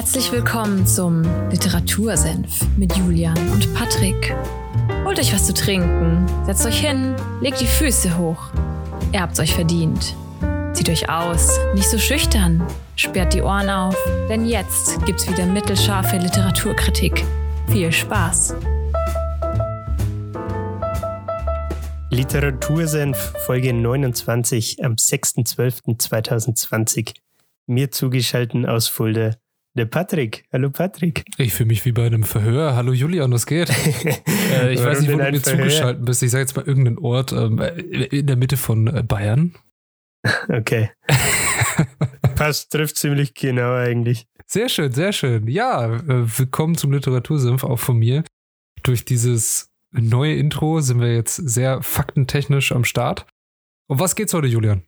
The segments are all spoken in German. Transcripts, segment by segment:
Herzlich willkommen zum Literatursenf mit Julian und Patrick. Holt euch was zu trinken, setzt euch hin, legt die Füße hoch. Ihr habt's euch verdient. Zieht euch aus, nicht so schüchtern, sperrt die Ohren auf, denn jetzt gibt's wieder mittelscharfe Literaturkritik. Viel Spaß! Literatursenf Folge 29 am 6.12.2020. Mir zugeschaltet aus Fulda der Patrick. Hallo Patrick. Ich fühle mich wie bei einem Verhör. Hallo Julian, was geht? äh, ich weiß nicht, wo du mir zugeschaltet bist. Ich sage jetzt mal irgendeinen Ort ähm, in der Mitte von äh, Bayern. Okay. Passt, trifft ziemlich genau eigentlich. Sehr schön, sehr schön. Ja, äh, willkommen zum Literatursenf auch von mir. Durch dieses neue Intro sind wir jetzt sehr faktentechnisch am Start. Um was geht's heute, Julian?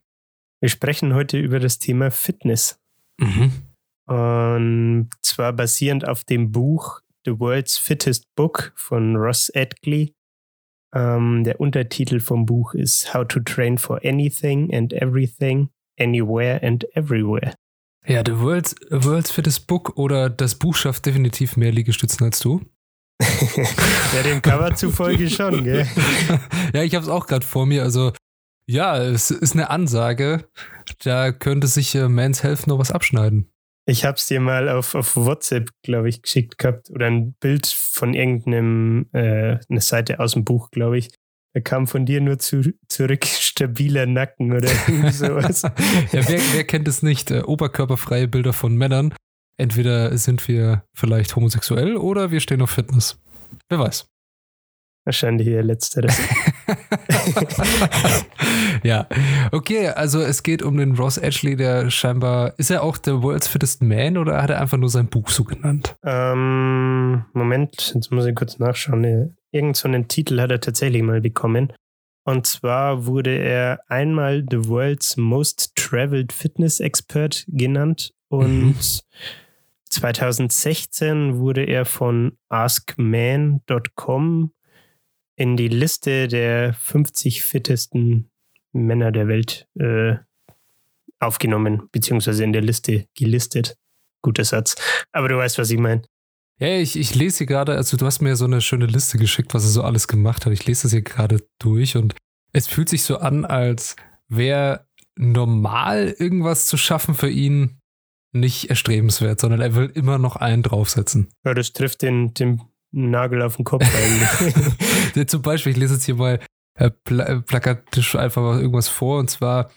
Wir sprechen heute über das Thema Fitness. Mhm. Und zwar basierend auf dem Buch The World's Fittest Book von Ross Edgley. Ähm, der Untertitel vom Buch ist How to Train for Anything and Everything, Anywhere and Everywhere. Ja, The World's, World's Fittest Book oder das Buch schafft definitiv mehr Liegestützen als du. ja, dem Cover zufolge schon, gell? ja, ich habe es auch gerade vor mir. Also, ja, es ist eine Ansage. Da könnte sich äh, Mans Health noch was abschneiden. Ich habe es dir mal auf, auf WhatsApp, glaube ich, geschickt gehabt oder ein Bild von irgendeinem, äh, eine Seite aus dem Buch, glaube ich. Da kam von dir nur zu, zurück stabiler Nacken oder irgendwie sowas. ja, wer, wer, kennt es nicht? Äh, oberkörperfreie Bilder von Männern. Entweder sind wir vielleicht homosexuell oder wir stehen auf Fitness. Wer weiß. Wahrscheinlich eher letzteres. ja, okay, also es geht um den Ross Ashley, der scheinbar, ist er auch der World's Fittest Man oder hat er einfach nur sein Buch so genannt? Ähm, Moment, jetzt muss ich kurz nachschauen. Irgend so einen Titel hat er tatsächlich mal bekommen. Und zwar wurde er einmal The World's Most Traveled Fitness Expert genannt und mhm. 2016 wurde er von AskMan.com in die Liste der 50 fittesten Männer der Welt äh, aufgenommen, beziehungsweise in der Liste gelistet. Guter Satz. Aber du weißt, was ich meine. Ja, ich, ich lese hier gerade, also du hast mir so eine schöne Liste geschickt, was er so alles gemacht hat. Ich lese das hier gerade durch und es fühlt sich so an, als wäre normal irgendwas zu schaffen für ihn nicht erstrebenswert, sondern er will immer noch einen draufsetzen. Ja, das trifft den, den Nagel auf den Kopf eigentlich. Zum Beispiel, ich lese jetzt hier mal äh, pla äh, plakatisch einfach mal irgendwas vor und zwar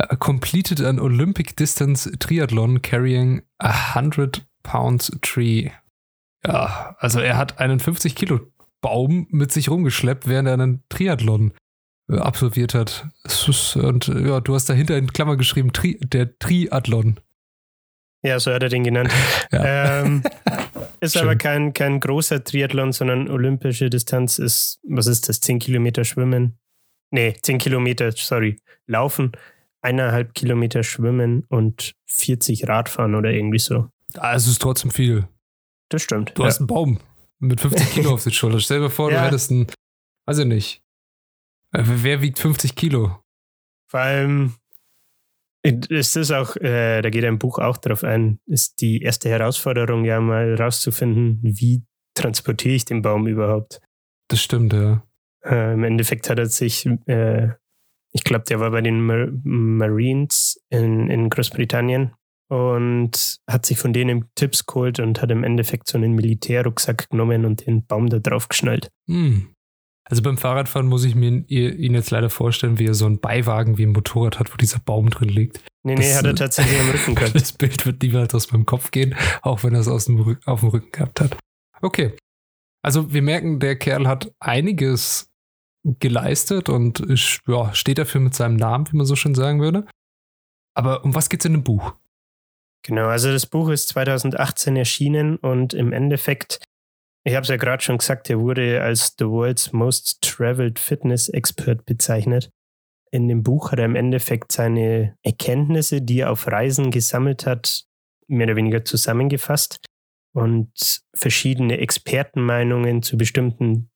uh, completed an Olympic distance triathlon carrying a 100 pounds tree. Ja, also er hat einen 50 Kilo Baum mit sich rumgeschleppt, während er einen Triathlon äh, absolviert hat. Und ja, du hast dahinter in Klammer geschrieben, Tri der Triathlon. Ja, so hat er den genannt. Ja. Ähm, ist Schön. aber kein, kein großer Triathlon, sondern olympische Distanz ist, was ist das, 10 Kilometer Schwimmen? Nee, 10 Kilometer, sorry, Laufen, eineinhalb Kilometer Schwimmen und 40 Radfahren oder irgendwie so. Es ist trotzdem viel. Das stimmt. Du ja. hast einen Baum mit 50 Kilo auf der Schulter. Stell dir vor, ja. du hättest einen, weiß ich nicht. Äh, wer wiegt 50 Kilo? Vor allem, ist das auch, äh, da geht ein Buch auch drauf ein, ist die erste Herausforderung ja mal rauszufinden, wie transportiere ich den Baum überhaupt? Das stimmt, ja. Äh, Im Endeffekt hat er sich, äh, ich glaube, der war bei den Mar Marines in, in Großbritannien und hat sich von denen Tipps geholt und hat im Endeffekt so einen Militärrucksack genommen und den Baum da drauf geschnallt. Hm. Also beim Fahrradfahren muss ich mir ihn jetzt leider vorstellen, wie er so einen Beiwagen wie ein Motorrad hat, wo dieser Baum drin liegt. Nee, nee, das, hat er tatsächlich am Rücken gehabt. Das Bild wird niemals aus meinem Kopf gehen, auch wenn er es aus dem auf dem Rücken gehabt hat. Okay. Also wir merken, der Kerl hat einiges geleistet und ja, steht dafür mit seinem Namen, wie man so schön sagen würde. Aber um was geht es in dem Buch? Genau, also das Buch ist 2018 erschienen und im Endeffekt ich habe es ja gerade schon gesagt, er wurde als The World's Most Traveled Fitness Expert bezeichnet. In dem Buch hat er im Endeffekt seine Erkenntnisse, die er auf Reisen gesammelt hat, mehr oder weniger zusammengefasst und verschiedene Expertenmeinungen zu bestimmten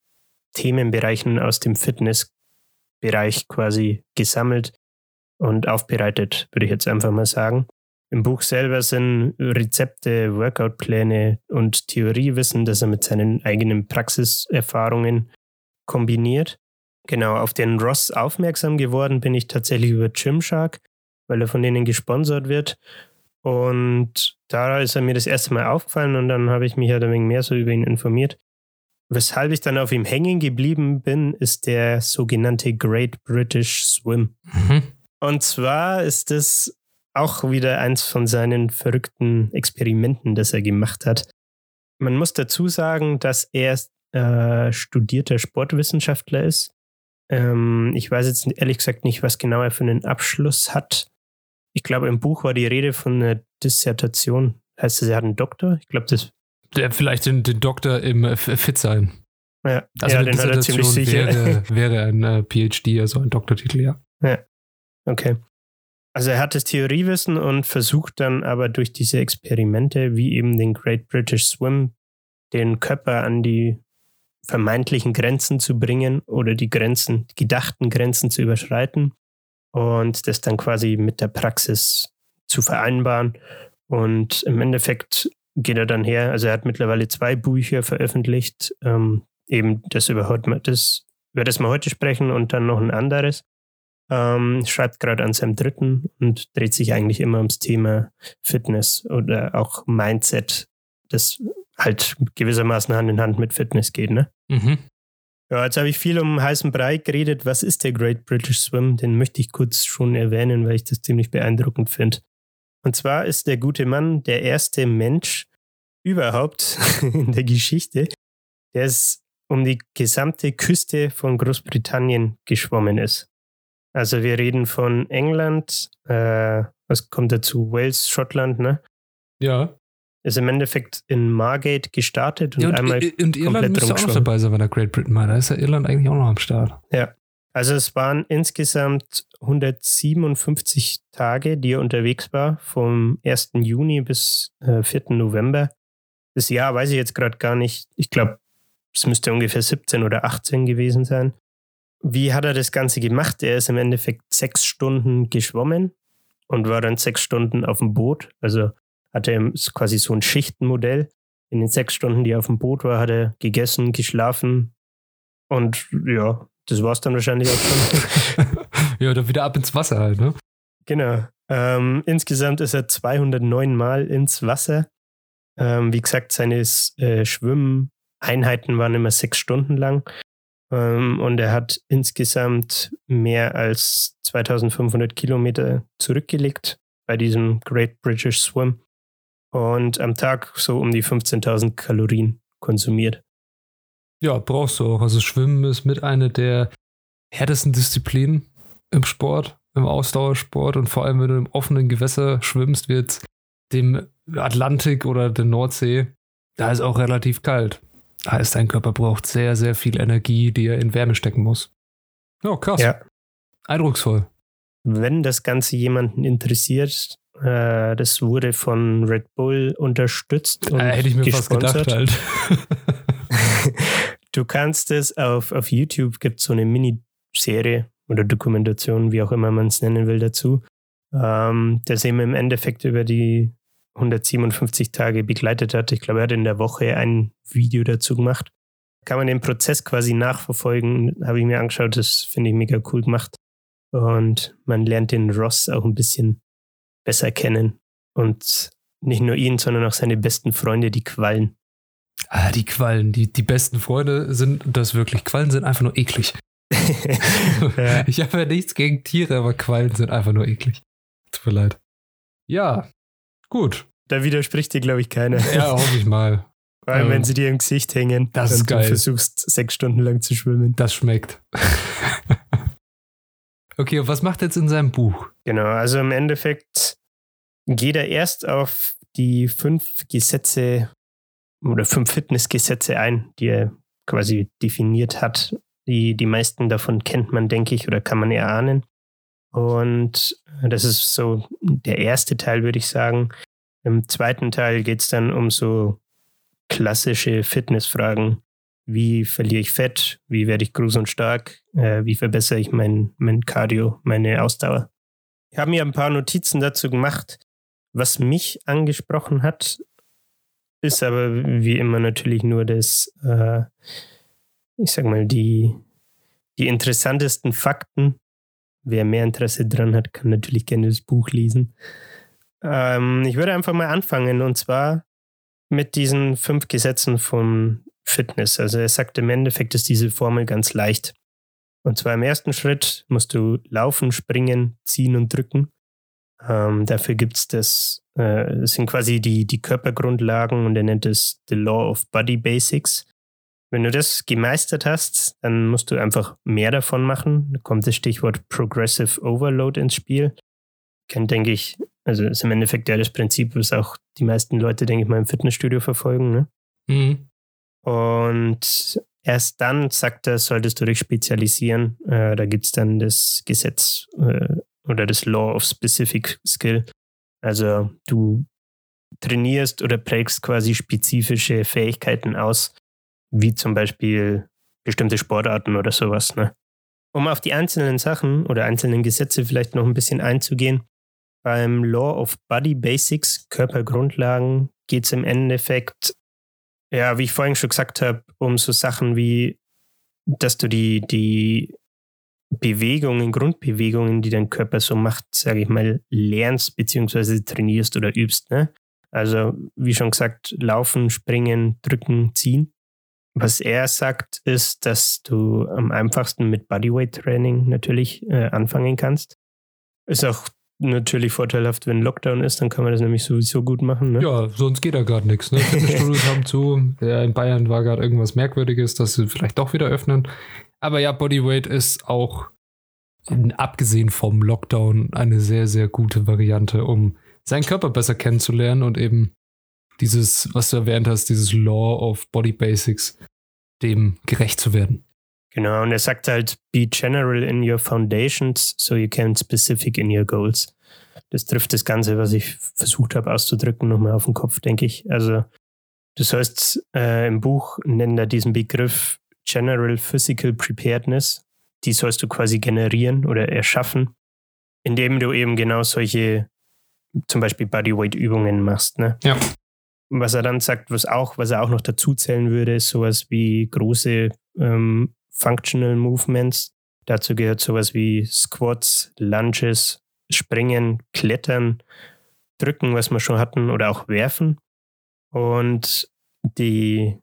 Themenbereichen aus dem Fitnessbereich quasi gesammelt und aufbereitet, würde ich jetzt einfach mal sagen. Im Buch selber sind Rezepte, Workout-Pläne und Theoriewissen, das er mit seinen eigenen Praxiserfahrungen kombiniert. Genau, auf den Ross aufmerksam geworden bin ich tatsächlich über Gymshark, weil er von denen gesponsert wird. Und da ist er mir das erste Mal aufgefallen und dann habe ich mich halt ein wenig mehr so über ihn informiert. Weshalb ich dann auf ihm hängen geblieben bin, ist der sogenannte Great British Swim. Mhm. Und zwar ist das auch wieder eins von seinen verrückten Experimenten, das er gemacht hat. Man muss dazu sagen, dass er äh, studierter Sportwissenschaftler ist. Ähm, ich weiß jetzt ehrlich gesagt nicht, was genau er für einen Abschluss hat. Ich glaube, im Buch war die Rede von einer Dissertation. Heißt das, er hat einen Doktor? Ich glaube, das. Der vielleicht den, den Doktor im äh, Fit sein. Ja, also ja, den hat er ziemlich sicher. Wäre, wäre ein äh, PhD, also ein Doktortitel, ja. Ja, okay. Also er hat das Theoriewissen und versucht dann aber durch diese Experimente, wie eben den Great British Swim, den Körper an die vermeintlichen Grenzen zu bringen oder die Grenzen, die gedachten Grenzen zu überschreiten und das dann quasi mit der Praxis zu vereinbaren. Und im Endeffekt geht er dann her, also er hat mittlerweile zwei Bücher veröffentlicht, ähm, eben das über, heute, das, über das wir heute sprechen und dann noch ein anderes. Ähm, schreibt gerade an seinem dritten und dreht sich eigentlich immer ums Thema Fitness oder auch Mindset, das halt gewissermaßen Hand in Hand mit Fitness geht. Ne? Mhm. Ja, jetzt habe ich viel um heißen Brei geredet. Was ist der Great British Swim? Den möchte ich kurz schon erwähnen, weil ich das ziemlich beeindruckend finde. Und zwar ist der gute Mann der erste Mensch überhaupt in der Geschichte, der es um die gesamte Küste von Großbritannien geschwommen ist. Also wir reden von England, äh, was kommt dazu? Wales, Schottland, ne? Ja ist im Endeffekt in Margate gestartet und, ja, und einmal und Irland müsste auch noch dabei sein, wenn er Great Britain war. Da ist ja Irland eigentlich auch noch am Start. Ja. Also es waren insgesamt 157 Tage, die er unterwegs war, vom 1. Juni bis äh, 4. November. Das Jahr weiß ich jetzt gerade gar nicht. Ich glaube, es müsste ungefähr 17 oder 18 gewesen sein. Wie hat er das Ganze gemacht? Er ist im Endeffekt sechs Stunden geschwommen und war dann sechs Stunden auf dem Boot. Also hatte er quasi so ein Schichtenmodell. In den sechs Stunden, die er auf dem Boot war, hat er gegessen, geschlafen und ja, das war es dann wahrscheinlich auch schon. ja, dann wieder ab ins Wasser halt, ne? Genau. Ähm, insgesamt ist er 209 Mal ins Wasser. Ähm, wie gesagt, seine äh, Schwimmeinheiten waren immer sechs Stunden lang. Ähm, und er hat insgesamt mehr als 2500 Kilometer zurückgelegt bei diesem Great British Swim und am Tag so um die 15.000 Kalorien konsumiert. Ja, brauchst du auch. Also Schwimmen ist mit einer der härtesten Disziplinen im Sport, im Ausdauersport und vor allem, wenn du im offenen Gewässer schwimmst, wird dem Atlantik oder der Nordsee, da ist auch relativ kalt. Da heißt, dein Körper braucht sehr, sehr viel Energie, die er in Wärme stecken muss. Ja, krass. Ja. Eindrucksvoll. Wenn das Ganze jemanden interessiert, äh, das wurde von Red Bull unterstützt. Und äh, hätte ich mir gesponsert. fast gedacht halt. du kannst es auf, auf YouTube, gibt es so eine Miniserie oder Dokumentation, wie auch immer man es nennen will, dazu. Ähm, der sie im Endeffekt über die 157 Tage begleitet hat. Ich glaube, er hat in der Woche ein Video dazu gemacht. Kann man den Prozess quasi nachverfolgen, habe ich mir angeschaut, das finde ich mega cool gemacht. Und man lernt den Ross auch ein bisschen besser kennen. Und nicht nur ihn, sondern auch seine besten Freunde, die Quallen. Ah, die Quallen, die, die besten Freunde sind das wirklich. Quallen sind einfach nur eklig. ja. Ich habe ja nichts gegen Tiere, aber Quallen sind einfach nur eklig. Tut mir leid. Ja, gut. Da widerspricht dir, glaube ich, keiner. Ja, hoffe ich mal. Vor allem, ähm, wenn sie dir im Gesicht hängen das ist geil. du versuchst, sechs Stunden lang zu schwimmen. Das schmeckt. okay, und was macht er jetzt in seinem Buch? Genau, also im Endeffekt geht er erst auf die fünf Gesetze oder fünf Fitnessgesetze ein, die er quasi definiert hat. Die, die meisten davon kennt man, denke ich, oder kann man erahnen. Und das ist so der erste Teil, würde ich sagen. Im zweiten Teil geht es dann um so klassische Fitnessfragen. Wie verliere ich Fett? Wie werde ich groß und stark? Äh, wie verbessere ich mein, mein Cardio, meine Ausdauer? Ich habe mir ein paar Notizen dazu gemacht Was mich angesprochen hat, ist aber wie immer natürlich nur das, äh, ich sag mal, die, die interessantesten Fakten. Wer mehr Interesse dran hat, kann natürlich gerne das Buch lesen. Ähm, ich würde einfach mal anfangen und zwar mit diesen fünf Gesetzen von Fitness. Also er sagt im Endeffekt ist diese Formel ganz leicht. Und zwar im ersten Schritt musst du laufen, springen, ziehen und drücken. Ähm, dafür gibt es das, äh, das sind quasi die, die Körpergrundlagen und er nennt es The Law of Body Basics. Wenn du das gemeistert hast, dann musst du einfach mehr davon machen. Da kommt das Stichwort Progressive Overload ins Spiel. Kennt, denke ich, also ist im Endeffekt ja das Prinzip, was auch die meisten Leute, denke ich mal, im Fitnessstudio verfolgen. Ne? Mhm. Und erst dann, sagt er, solltest du dich spezialisieren. Äh, da gibt es dann das Gesetz äh, oder das Law of Specific Skill. Also du trainierst oder prägst quasi spezifische Fähigkeiten aus, wie zum Beispiel bestimmte Sportarten oder sowas. Ne? Um auf die einzelnen Sachen oder einzelnen Gesetze vielleicht noch ein bisschen einzugehen, beim Law of Body Basics, Körpergrundlagen, geht es im Endeffekt, ja, wie ich vorhin schon gesagt habe, um so Sachen wie, dass du die, die Bewegungen, Grundbewegungen, die dein Körper so macht, sage ich mal, lernst beziehungsweise trainierst oder übst. Ne? Also, wie schon gesagt, laufen, springen, drücken, ziehen. Was er sagt, ist, dass du am einfachsten mit Bodyweight Training natürlich äh, anfangen kannst. Ist auch natürlich vorteilhaft, wenn Lockdown ist, dann kann man das nämlich sowieso gut machen. Ne? Ja, sonst geht da gerade nichts. Ne? Fitnessstudios haben zu. Ja, in Bayern war gerade irgendwas Merkwürdiges, dass sie vielleicht doch wieder öffnen. Aber ja, Bodyweight ist auch, abgesehen vom Lockdown, eine sehr, sehr gute Variante, um seinen Körper besser kennenzulernen und eben dieses, was du erwähnt hast, dieses Law of Body Basics, dem gerecht zu werden. Genau, und er sagt halt, be general in your foundations, so you can specific in your goals. Das trifft das Ganze, was ich versucht habe auszudrücken, nochmal auf den Kopf, denke ich. Also, du sollst äh, im Buch nennen er diesen Begriff General Physical Preparedness. Die sollst du quasi generieren oder erschaffen, indem du eben genau solche, zum Beispiel Bodyweight-Übungen machst. Ne? Ja. Was er dann sagt, was auch, was er auch noch dazu zählen würde, ist sowas wie große ähm, Functional Movements. Dazu gehört sowas wie Squats, Lunges, Springen, Klettern, Drücken, was wir schon hatten, oder auch Werfen. Und die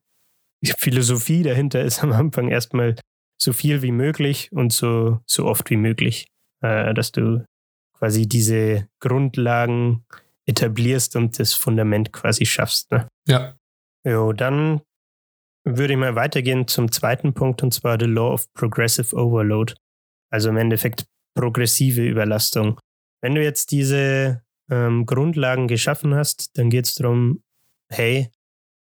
Philosophie dahinter ist am Anfang erstmal so viel wie möglich und so, so oft wie möglich, äh, dass du quasi diese Grundlagen etablierst und das Fundament quasi schaffst. Ne? Ja. Jo, dann würde ich mal weitergehen zum zweiten Punkt und zwar the Law of Progressive Overload. Also im Endeffekt progressive Überlastung. Wenn du jetzt diese ähm, Grundlagen geschaffen hast, dann geht es darum, hey,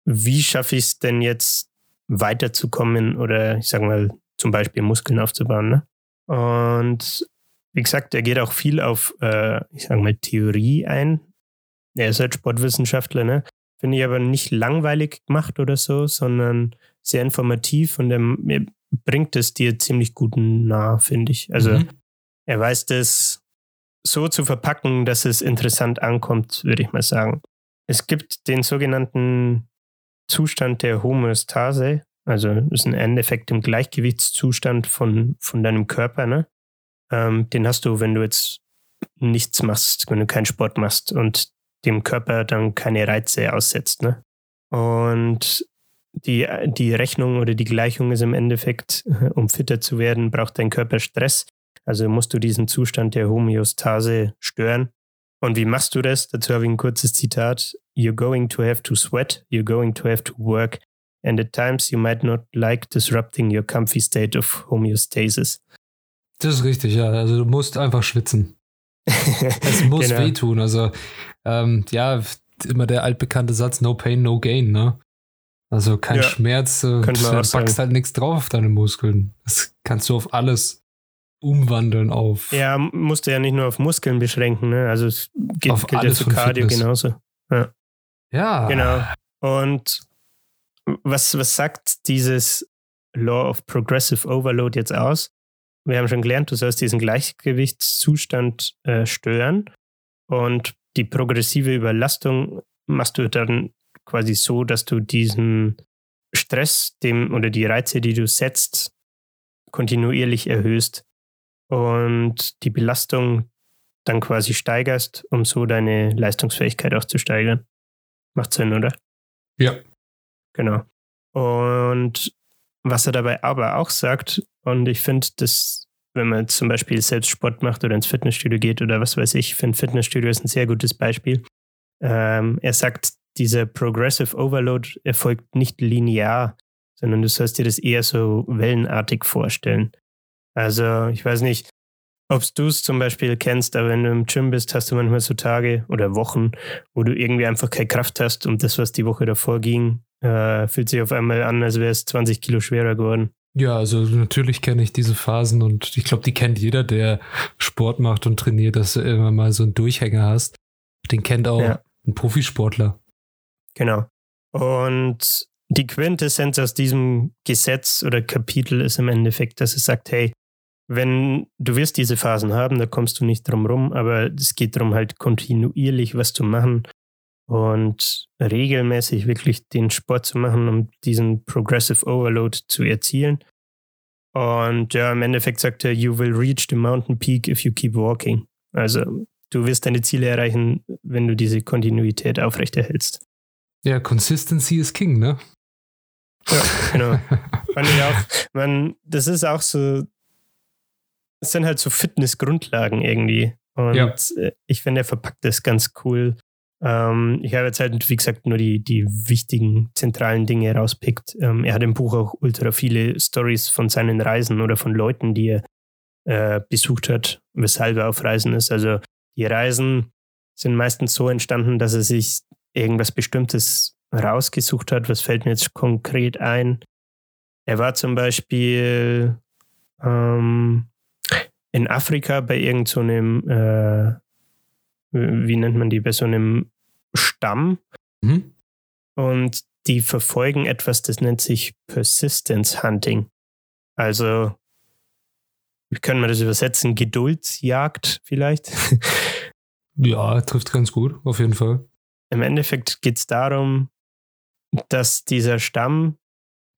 wie schaffe ich es denn jetzt weiterzukommen oder ich sage mal zum Beispiel Muskeln aufzubauen. Ne? Und wie gesagt, er geht auch viel auf, äh, ich sage mal, Theorie ein. Er ist halt Sportwissenschaftler, ne? Finde ich aber nicht langweilig gemacht oder so, sondern sehr informativ und er, bringt es dir ziemlich gut nah, finde ich. Also mhm. er weiß das so zu verpacken, dass es interessant ankommt, würde ich mal sagen. Es gibt den sogenannten Zustand der Homöostase, also ist ein Endeffekt im Gleichgewichtszustand von, von deinem Körper, ne? Ähm, den hast du, wenn du jetzt nichts machst, wenn du keinen Sport machst und dem Körper dann keine Reize aussetzt. Ne? Und die, die Rechnung oder die Gleichung ist im Endeffekt, um fitter zu werden, braucht dein Körper Stress. Also musst du diesen Zustand der Homöostase stören. Und wie machst du das? Dazu habe ich ein kurzes Zitat. You're going to have to sweat, you're going to have to work, and at times you might not like disrupting your comfy state of homeostasis. Das ist richtig, ja. Also du musst einfach schwitzen. es muss genau. wehtun. Also, ähm, ja, immer der altbekannte Satz, no pain, no gain, ne? Also kein ja, Schmerz, äh, du packst halt nichts drauf auf deine Muskeln. Das kannst du auf alles umwandeln auf. Ja, musst du ja nicht nur auf Muskeln beschränken, ne? Also es geht, auf gilt ja für Cardio Fitness. genauso. Ja. ja. Genau. Und was, was sagt dieses Law of Progressive Overload jetzt aus? wir haben schon gelernt, du sollst diesen Gleichgewichtszustand äh, stören. Und die progressive Überlastung machst du dann quasi so, dass du diesen Stress dem oder die Reize, die du setzt, kontinuierlich erhöhst und die Belastung dann quasi steigerst, um so deine Leistungsfähigkeit auch zu steigern. Macht Sinn, oder? Ja. Genau. Und was er dabei aber auch sagt, und ich finde, dass, wenn man zum Beispiel selbst Sport macht oder ins Fitnessstudio geht oder was weiß ich, finde Fitnessstudio ist ein sehr gutes Beispiel. Ähm, er sagt, dieser Progressive Overload erfolgt nicht linear, sondern du sollst dir das eher so wellenartig vorstellen. Also, ich weiß nicht, ob du es zum Beispiel kennst, aber wenn du im Gym bist, hast du manchmal so Tage oder Wochen, wo du irgendwie einfach keine Kraft hast und das, was die Woche davor ging, äh, fühlt sich auf einmal an, als wäre es 20 Kilo schwerer geworden. Ja, also natürlich kenne ich diese Phasen und ich glaube, die kennt jeder, der Sport macht und trainiert, dass du immer mal so einen Durchhänger hast. Den kennt auch ja. ein Profisportler. Genau. Und die Quintessenz aus diesem Gesetz oder Kapitel ist im Endeffekt, dass es sagt, hey, wenn du wirst diese Phasen haben, da kommst du nicht drum rum, aber es geht darum, halt kontinuierlich was zu machen und regelmäßig wirklich den Sport zu machen, um diesen Progressive Overload zu erzielen. Und ja, im Endeffekt sagt er, you will reach the mountain peak if you keep walking. Also du wirst deine Ziele erreichen, wenn du diese Kontinuität aufrechterhältst. Ja, Consistency is King, ne? Ja, genau. Fand ich auch. Man, das ist auch so, es sind halt so Fitnessgrundlagen irgendwie. Und ja. Äh, ich finde, er verpackt das ganz cool. Ähm, ich habe jetzt halt, wie gesagt, nur die, die wichtigen, zentralen Dinge rauspickt. Ähm, er hat im Buch auch ultra viele Stories von seinen Reisen oder von Leuten, die er äh, besucht hat, weshalb er auf Reisen ist. Also die Reisen sind meistens so entstanden, dass er sich irgendwas Bestimmtes rausgesucht hat. Was fällt mir jetzt konkret ein? Er war zum Beispiel ähm, in Afrika bei irgendeinem, so äh, wie nennt man die, bei so einem Stamm. Mhm. Und die verfolgen etwas, das nennt sich Persistence Hunting. Also, wie können wir das übersetzen? Geduldsjagd vielleicht? ja, trifft ganz gut, auf jeden Fall. Im Endeffekt geht es darum, dass dieser Stamm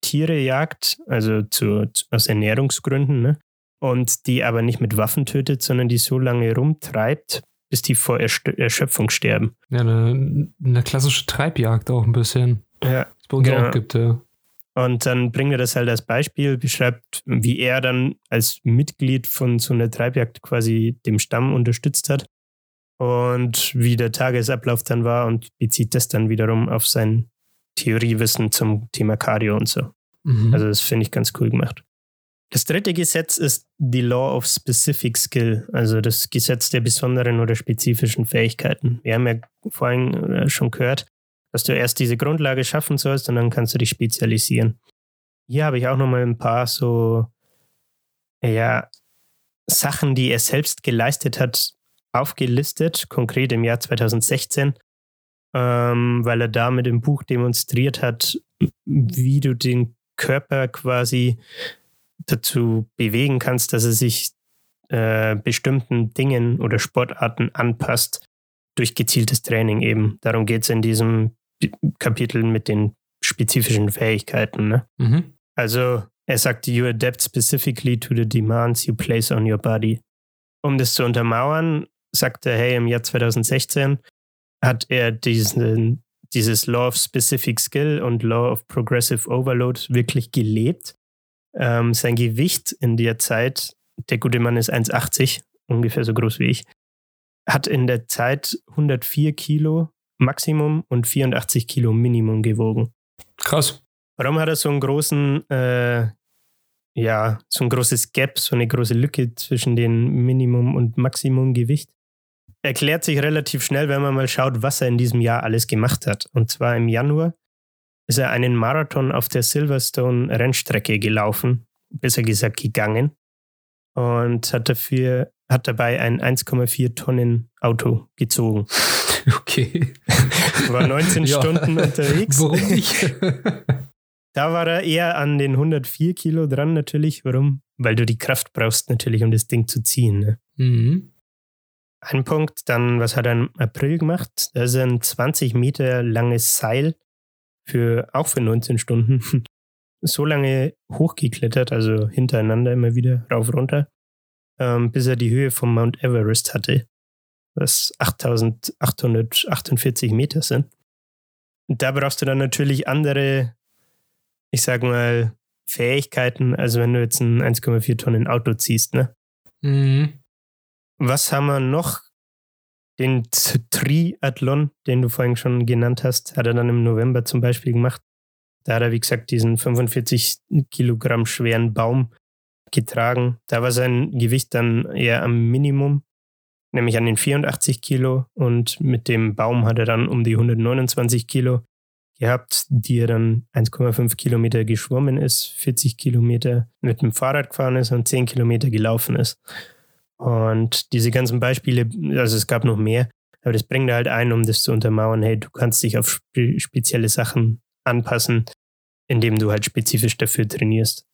Tiere jagt, also zu, aus Ernährungsgründen, ne? und die aber nicht mit Waffen tötet, sondern die so lange rumtreibt, bis die vor Erschöpfung sterben. Ja, eine, eine klassische Treibjagd auch ein bisschen. Ja. Was bei uns genau. auch gibt, ja. Und dann bringt er das halt als Beispiel, beschreibt, wie er dann als Mitglied von so einer Treibjagd quasi dem Stamm unterstützt hat und wie der Tagesablauf dann war und bezieht das dann wiederum auf sein Theoriewissen zum Thema Cardio und so. Mhm. Also das finde ich ganz cool gemacht. Das dritte Gesetz ist die Law of Specific Skill, also das Gesetz der besonderen oder spezifischen Fähigkeiten. Wir haben ja vorhin äh, schon gehört, dass du erst diese Grundlage schaffen sollst und dann kannst du dich spezialisieren. Hier habe ich auch nochmal ein paar so, ja, Sachen, die er selbst geleistet hat, aufgelistet, konkret im Jahr 2016, ähm, weil er damit im Buch demonstriert hat, wie du den Körper quasi dazu bewegen kannst, dass er sich äh, bestimmten Dingen oder Sportarten anpasst durch gezieltes Training eben. Darum geht es in diesem Kapitel mit den spezifischen Fähigkeiten. Ne? Mhm. Also er sagt, you adapt specifically to the demands you place on your body. Um das zu untermauern, sagt er, hey, im Jahr 2016 hat er diesen, dieses Law of Specific Skill und Law of Progressive Overload wirklich gelebt. Ähm, sein Gewicht in der Zeit, der gute Mann ist 1,80, ungefähr so groß wie ich, hat in der Zeit 104 Kilo Maximum und 84 Kilo Minimum gewogen. Krass. Warum hat er so einen großen, äh, ja, so ein großes Gap, so eine große Lücke zwischen dem Minimum und Maximumgewicht? erklärt sich relativ schnell, wenn man mal schaut, was er in diesem Jahr alles gemacht hat. Und zwar im Januar ist er einen Marathon auf der Silverstone Rennstrecke gelaufen, besser gesagt gegangen, und hat dafür hat dabei ein 1,4 Tonnen Auto gezogen. Okay. War 19 ja. Stunden unterwegs. Warum nicht? da war er eher an den 104 Kilo dran natürlich. Warum? Weil du die Kraft brauchst natürlich, um das Ding zu ziehen. Ne? Mhm. ein Punkt. Dann, was hat er im April gemacht? Da ist ein 20 Meter langes Seil für auch für 19 Stunden so lange hochgeklettert, also hintereinander immer wieder rauf runter, ähm, bis er die Höhe vom Mount Everest hatte, was 8848 Meter sind. Und da brauchst du dann natürlich andere, ich sag mal, Fähigkeiten, also wenn du jetzt ein 1,4 Tonnen Auto ziehst, ne? Mhm. Was haben wir noch? Den Triathlon, den du vorhin schon genannt hast, hat er dann im November zum Beispiel gemacht. Da hat er, wie gesagt, diesen 45 Kilogramm schweren Baum getragen. Da war sein Gewicht dann eher am Minimum, nämlich an den 84 Kilo. Und mit dem Baum hat er dann um die 129 Kilo gehabt, die er dann 1,5 Kilometer geschwommen ist, 40 Kilometer mit dem Fahrrad gefahren ist und 10 Kilometer gelaufen ist. Und diese ganzen Beispiele, also es gab noch mehr, aber das bringt er halt ein, um das zu untermauern, hey, du kannst dich auf spe spezielle Sachen anpassen, indem du halt spezifisch dafür trainierst.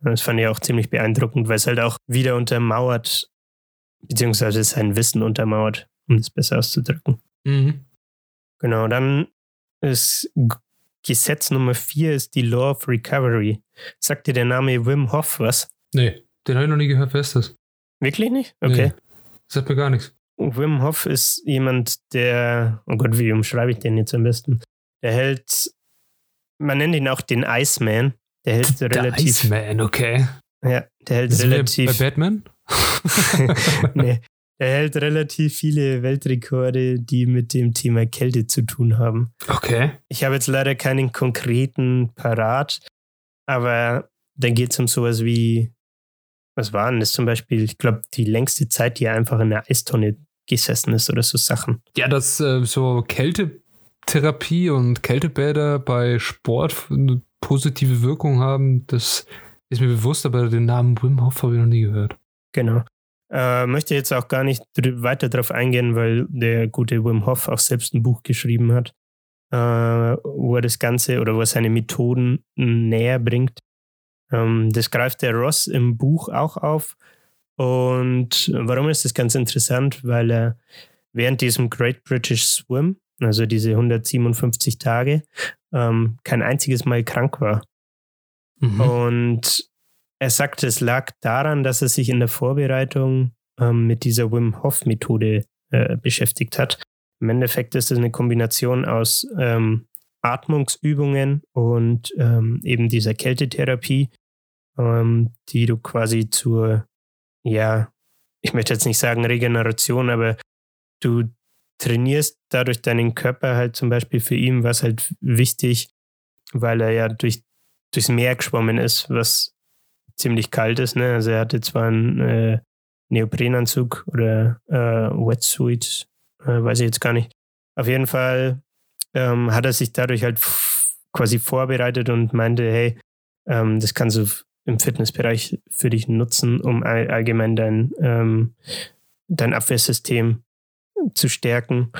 Das fand ich auch ziemlich beeindruckend, weil es halt auch wieder untermauert, beziehungsweise sein Wissen untermauert, um das besser auszudrücken. Mhm. Genau, dann ist Gesetz Nummer vier ist die Law of Recovery. Sagt dir der Name Wim Hof was? Nee, den habe ich noch nie gehört. Wer ist das? Wirklich nicht? Okay. Nee, sagt mir gar nichts. Wim Hof ist jemand, der, oh Gott, wie umschreibe ich den jetzt am besten? Der hält, man nennt ihn auch den Iceman. Der hält Der relativ. Iceman, okay. Ja, der hält Sind wir relativ. bei Batman? nee, er hält relativ viele Weltrekorde, die mit dem Thema Kälte zu tun haben. Okay. Ich habe jetzt leider keinen konkreten parat, aber dann geht es um sowas wie, was war denn das zum Beispiel? Ich glaube, die längste Zeit, die er einfach in der Eistonne gesessen ist oder so Sachen. Ja, dass äh, so Kältetherapie und Kältebäder bei Sport eine positive Wirkung haben, das ist mir bewusst, aber den Namen Wim Hof habe ich noch nie gehört. Genau. Äh, möchte jetzt auch gar nicht dr- weiter darauf eingehen, weil der gute Wim Hof auch selbst ein Buch geschrieben hat, äh, wo er das Ganze oder wo er seine Methoden näher bringt. Ähm, das greift der Ross im Buch auch auf. Und warum ist das ganz interessant? Weil er während diesem Great British Swim, also diese 157 Tage, ähm, kein einziges Mal krank war. Mhm. Und er sagt, es lag daran, dass er sich in der Vorbereitung ähm, mit dieser Wim Hof Methode äh, beschäftigt hat. Im Endeffekt ist es eine Kombination aus ähm, Atmungsübungen und ähm, eben dieser Kältetherapie, ähm, die du quasi zur, ja, ich möchte jetzt nicht sagen Regeneration, aber du trainierst dadurch deinen Körper halt zum Beispiel für ihn, was halt wichtig, weil er ja durch, durchs Meer geschwommen ist, was ziemlich kalt ist. Ne? Also er hatte zwar einen äh, Neoprenanzug oder äh, Wetsuit, äh, weiß ich jetzt gar nicht. Auf jeden Fall ähm, hat er sich dadurch halt quasi vorbereitet und meinte, hey, ähm, das kannst du im Fitnessbereich für dich nutzen, um all, allgemein dein, ähm, dein Abwehrsystem zu stärken.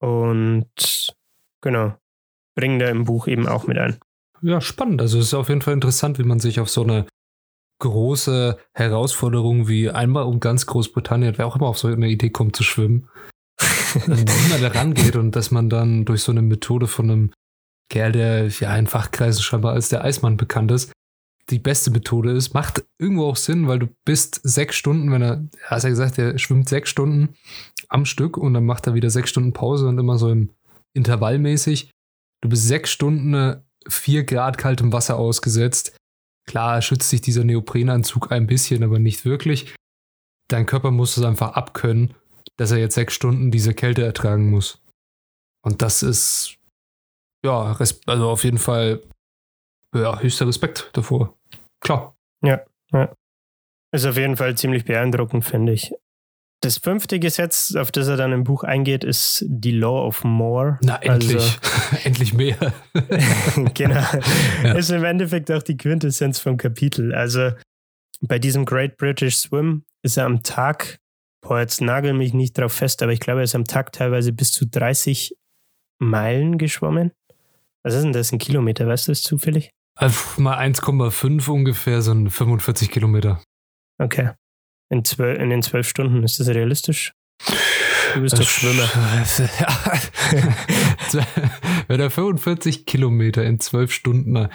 Und genau, bringen da im Buch eben auch mit ein. Ja, spannend. Also es ist auf jeden Fall interessant, wie man sich auf so eine große Herausforderung wie einmal um ganz Großbritannien, wer auch immer auf so eine Idee kommt zu schwimmen, wie man da rangeht und dass man dann durch so eine Methode von einem Kerl, der ja in Fachkreisen scheinbar als der Eismann bekannt ist, die beste Methode ist, macht irgendwo auch Sinn, weil du bist sechs Stunden, wenn er, hat ja gesagt, er schwimmt sechs Stunden am Stück und dann macht er wieder sechs Stunden Pause und immer so im Intervallmäßig. Du bist sechs Stunden äh, vier Grad kaltem Wasser ausgesetzt. Klar schützt sich dieser Neoprenanzug ein bisschen, aber nicht wirklich. Dein Körper muss es einfach abkönnen, dass er jetzt sechs Stunden diese Kälte ertragen muss. Und das ist, ja, also auf jeden Fall, ja, höchster Respekt davor. Klar. Ist auf jeden Fall ziemlich beeindruckend, finde ich. Das fünfte Gesetz, auf das er dann im Buch eingeht, ist die Law of More. Na, endlich. endlich mehr. Also, genau. Ja. Ist im Endeffekt auch die Quintessenz vom Kapitel. Also bei diesem Great British Swim ist er am Tag, boah, jetzt nagel mich nicht drauf fest, aber ich glaube, er ist am Tag teilweise bis zu 30 Meilen geschwommen. Was ist denn das, ein Kilometer? Weißt du das zufällig? Also mal 1,5 ungefähr sind 45 Kilometer. Okay. In, zwölf, in den zwölf Stunden, ist das realistisch? Du bist doch Schwimmer. Wenn er 45 Kilometer in 12 Stunden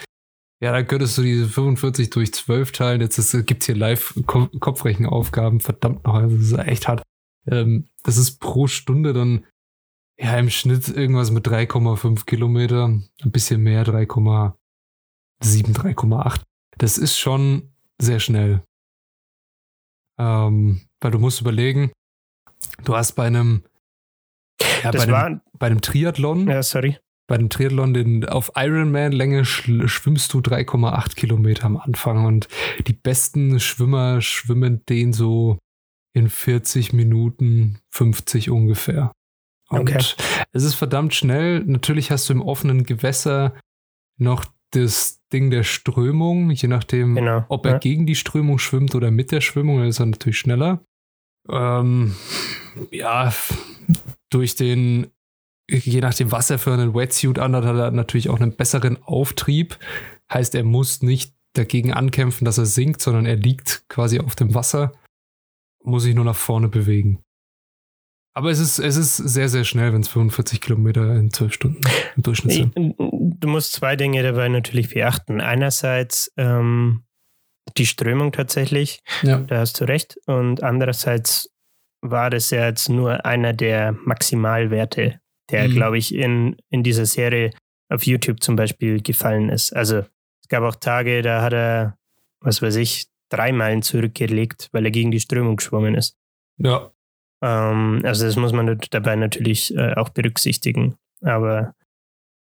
ja, dann könntest du diese 45 durch 12 teilen. Jetzt gibt es hier live Kopfrechenaufgaben. Verdammt noch, also das ist echt hart. Ähm, das ist pro Stunde dann ja im Schnitt irgendwas mit 3,5 Kilometer. Ein bisschen mehr, 3,7, 3,8. Das ist schon sehr schnell. Ähm, weil du musst überlegen, du hast bei einem, ja, bei einem, bei einem Triathlon. Ja, sorry bei dem Triathlon den, auf Ironman-Länge schwimmst du 3,8 Kilometer am Anfang und die besten Schwimmer schwimmen den so in 40 Minuten 50 ungefähr. Und okay. es ist verdammt schnell. Natürlich hast du im offenen Gewässer noch das Ding der Strömung, je nachdem, genau, ob er ja. gegen die Strömung schwimmt oder mit der Strömung, dann ist er natürlich schneller. Ähm, ja, durch den je nachdem, was er für einen Wetsuit anhat, hat er natürlich auch einen besseren Auftrieb. Heißt, er muss nicht dagegen ankämpfen, dass er sinkt, sondern er liegt quasi auf dem Wasser, muss sich nur nach vorne bewegen. Aber es ist, es ist sehr, sehr schnell, wenn es 45 Kilometer in 12 Stunden im Durchschnitt sind. Du musst zwei Dinge dabei natürlich beachten. Einerseits ähm, die Strömung tatsächlich, ja. da hast du recht. Und andererseits war das ja jetzt nur einer der Maximalwerte der, mhm. glaube ich, in, in dieser Serie auf YouTube zum Beispiel gefallen ist. Also es gab auch Tage, da hat er, was weiß ich, drei Meilen zurückgelegt, weil er gegen die Strömung geschwommen ist. Ja. Ähm, also das muss man dabei natürlich äh, auch berücksichtigen. Aber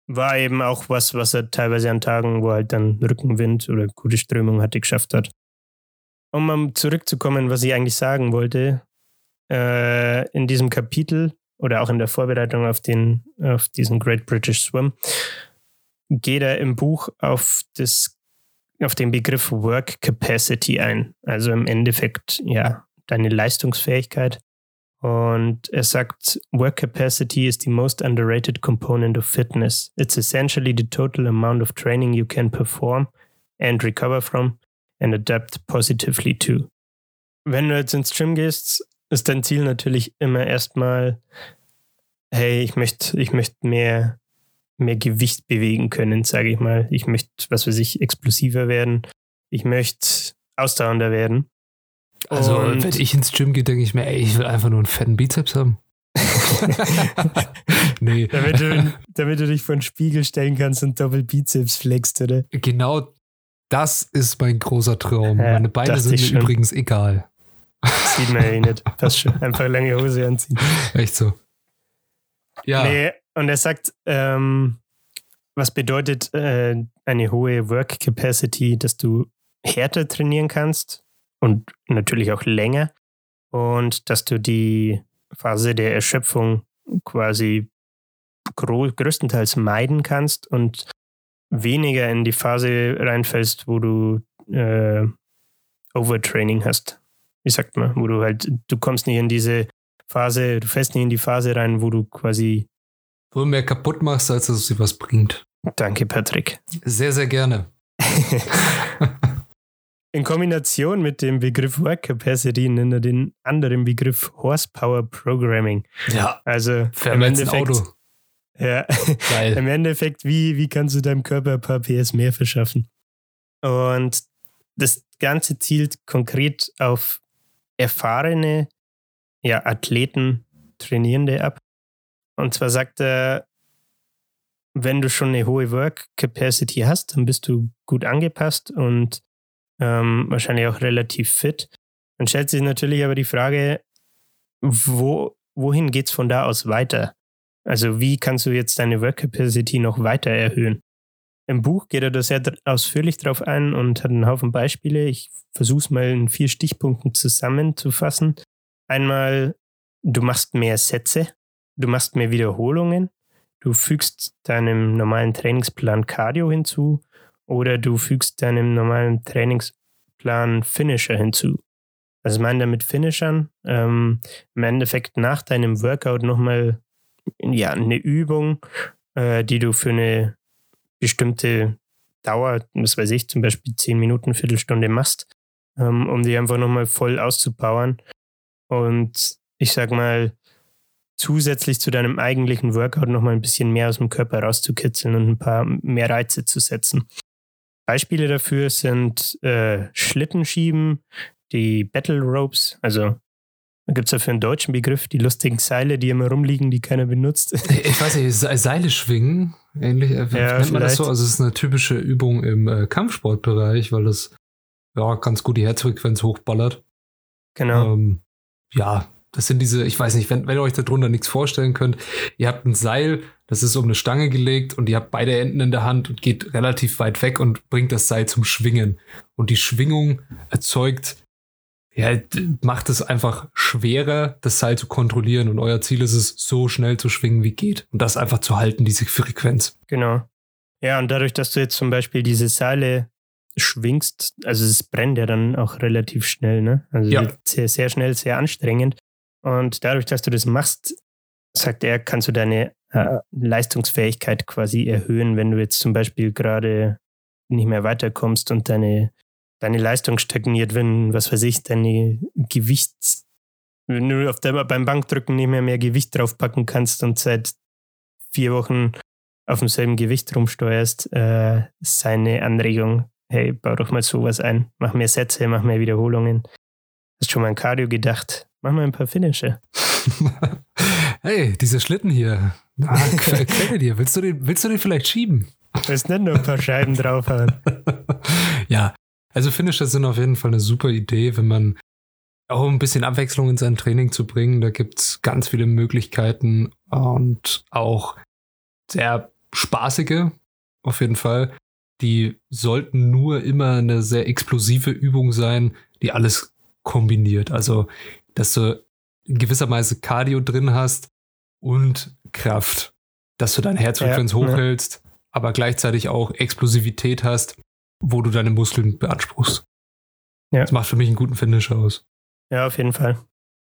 war eben auch was, was er teilweise an Tagen, wo halt dann Rückenwind oder gute Strömung hatte, geschafft hat. Um mal zurückzukommen, was ich eigentlich sagen wollte, äh, in diesem Kapitel oder auch in der Vorbereitung auf, den, auf diesen Great British Swim, geht er im Buch auf, das, auf den Begriff Work Capacity ein. Also im Endeffekt, ja, deine Leistungsfähigkeit. Und er sagt, Work Capacity is the most underrated component of fitness. It's essentially the total amount of training you can perform and recover from and adapt positively to. Wenn du jetzt ins Gym gehst, ist dein Ziel natürlich immer erstmal, hey, ich möchte, ich möchte mehr, mehr Gewicht bewegen können, sage ich mal. Ich möchte, was weiß ich, explosiver werden. Ich möchte ausdauernder werden. Also, Und wenn ich ins Gym gehe, denke ich mir, ey, ich will einfach nur einen fetten Bizeps haben. nee. Damit du, damit du dich vor den Spiegel stellen kannst und Doppelbizeps flexst, oder? Genau das ist mein großer Traum. Ja, Meine Beine sind mir übrigens egal. Sieht man ja eh nicht. Passt schon. Einfach lange Hose anziehen. Echt so. Ja. Nee, und er sagt, ähm, was bedeutet äh, eine hohe Work Capacity, dass du härter trainieren kannst und natürlich auch länger und dass du die Phase der Erschöpfung quasi größtenteils meiden kannst und weniger in die Phase reinfällst, wo du äh, Overtraining hast wie sagt man, wo du halt, du kommst nicht in diese Phase, du fällst nicht in die Phase rein, wo du quasi. Wo du mehr kaputt machst, als dass es dir was bringt. Danke, Patrick. Sehr, sehr gerne. in Kombination mit dem Begriff Work Capacity nennt er den anderen Begriff Horsepower Programming. Ja. Also im Endeffekt, Auto. Ja. Geil. Im Endeffekt, wie, wie kannst du deinem Körper ein paar PS mehr verschaffen? Und das Ganze zielt konkret auf erfahrene ja, Athleten, Trainierende ab. Und zwar sagt er, wenn du schon eine hohe Work Capacity hast, dann bist du gut angepasst und ähm, wahrscheinlich auch relativ fit. Dann stellt sich natürlich aber die Frage, wo, wohin geht es von da aus weiter? Also wie kannst du jetzt deine Work Capacity noch weiter erhöhen? Im Buch geht er da sehr ausführlich drauf ein und hat einen Haufen Beispiele. Ich versuche es mal in vier Stichpunkten zusammenzufassen. Einmal, du machst mehr Sätze, du machst mehr Wiederholungen, du fügst deinem normalen Trainingsplan Cardio hinzu oder du fügst deinem normalen Trainingsplan Finisher hinzu. Also ich meine damit Finishern, ähm, im Endeffekt nach deinem Workout nochmal ja, eine Übung, äh, die du für eine bestimmte Dauer, was weiß ich, zum Beispiel zehn Minuten, Viertelstunde machst, ähm, um die einfach nochmal voll auszupowern. Und ich sag mal, zusätzlich zu deinem eigentlichen Workout nochmal ein bisschen mehr aus dem Körper rauszukitzeln und ein paar mehr Reize zu setzen. Beispiele dafür sind äh, Schlittenschieben, die Battle Ropes, also da gibt es dafür einen deutschen Begriff, die lustigen Seile, die immer rumliegen, die keiner benutzt. Ich weiß nicht, Seile schwingen, ähnlich, äh, ja, nennt man das so? Also es ist eine typische Übung im äh, Kampfsportbereich, weil das ja ganz gut die Herzfrequenz hochballert. Genau. Ähm, ja, das sind diese, ich weiß nicht, wenn, wenn ihr euch darunter nichts vorstellen könnt, ihr habt ein Seil, das ist um eine Stange gelegt und ihr habt beide Enden in der Hand und geht relativ weit weg und bringt das Seil zum Schwingen. Und die Schwingung erzeugt, ja, macht es einfach schwerer, das Seil zu kontrollieren und euer Ziel ist es, so schnell zu schwingen wie geht und das einfach zu halten, diese Frequenz. Genau. Ja, und dadurch, dass du jetzt zum Beispiel diese Seile schwingst, also es brennt ja dann auch relativ schnell, ne? Also ja. sehr, sehr schnell, sehr anstrengend. Und dadurch, dass du das machst, sagt er, kannst du deine äh, Leistungsfähigkeit quasi erhöhen, wenn du jetzt zum Beispiel gerade nicht mehr weiterkommst und deine, deine Leistung stagniert, wenn, was weiß ich, deine Gewichts, wenn du auf der, beim Bankdrücken nicht mehr mehr Gewicht draufpacken kannst und seit vier Wochen auf demselben Gewicht rumsteuerst, äh, seine Anregung, hey, bau doch mal sowas ein, mach mehr Sätze, mach mehr Wiederholungen. Hast schon mal an Cardio gedacht? Mach mal ein paar Finische. hey, dieser Schlitten hier. Ah, dir. Willst du, den, willst du den vielleicht schieben? Willst nicht nur ein paar Scheiben draufhauen? ja, also Finisher sind auf jeden Fall eine super Idee, wenn man auch ein bisschen Abwechslung in sein Training zu bringen. Da gibt es ganz viele Möglichkeiten und auch sehr spaßige, auf jeden Fall. Die sollten nur immer eine sehr explosive Übung sein, die alles kombiniert. Also dass du in gewisser Weise Cardio drin hast und Kraft, dass du deine Herzfrequenz ja, hochhältst, ja. aber gleichzeitig auch Explosivität hast, wo du deine Muskeln beanspruchst. Ja. Das macht für mich einen guten Finish aus. Ja, auf jeden Fall.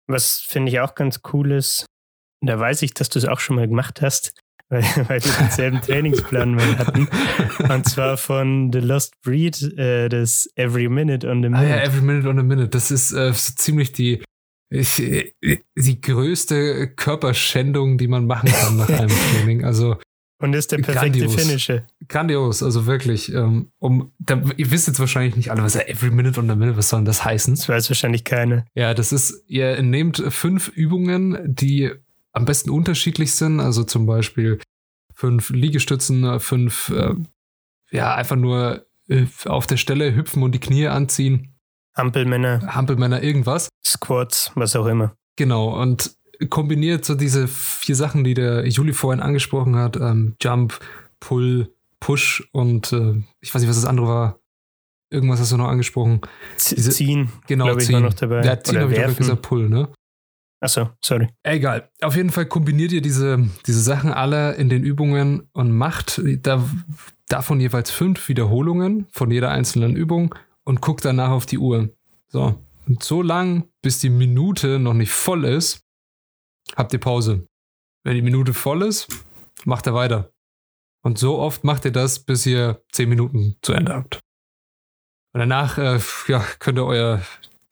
Was finde ich auch ganz cool ist, da weiß ich, dass du es auch schon mal gemacht hast, weil, weil wir denselben Trainingsplan hatten. Und zwar von The Lost Breed, äh, das Every Minute on the Minute. Ah ja, Every Minute on the Minute. Das ist äh, so ziemlich die ich, die größte Körperschändung, die man machen kann nach einem Training. Also und ist der perfekte grandios. Finisher. Grandios, also wirklich. Ähm, um, da, ihr wisst jetzt wahrscheinlich nicht alle, was er Every Minute on the Minute, was soll denn das heißen? Das weiß wahrscheinlich keine. Ja, das ist, ihr nehmt fünf Übungen, die am besten unterschiedlich sind. Also zum Beispiel fünf Liegestützen, fünf, äh, ja, einfach nur äh, auf der Stelle hüpfen und die Knie anziehen. Hampelmänner. Hampelmänner, irgendwas. Squats, was auch immer. Genau, und kombiniert so diese vier Sachen, die der Juli vorhin angesprochen hat: ähm, Jump, Pull, Push und äh, ich weiß nicht, was das andere war. Irgendwas hast du noch angesprochen. Diese, ziehen, genau, ich, ziehen. war noch dabei. Ja, ziehen habe ich gesagt, Pull, ne? Achso, sorry. Egal. Auf jeden Fall kombiniert ihr diese, diese Sachen alle in den Übungen und macht da, davon jeweils fünf Wiederholungen von jeder einzelnen Übung und guckt danach auf die Uhr. So. Und so lang, bis die Minute noch nicht voll ist, habt ihr Pause. Wenn die Minute voll ist, macht er weiter. Und so oft macht ihr das, bis ihr zehn Minuten zu Ende habt. Und danach äh, ja, könnt ihr euer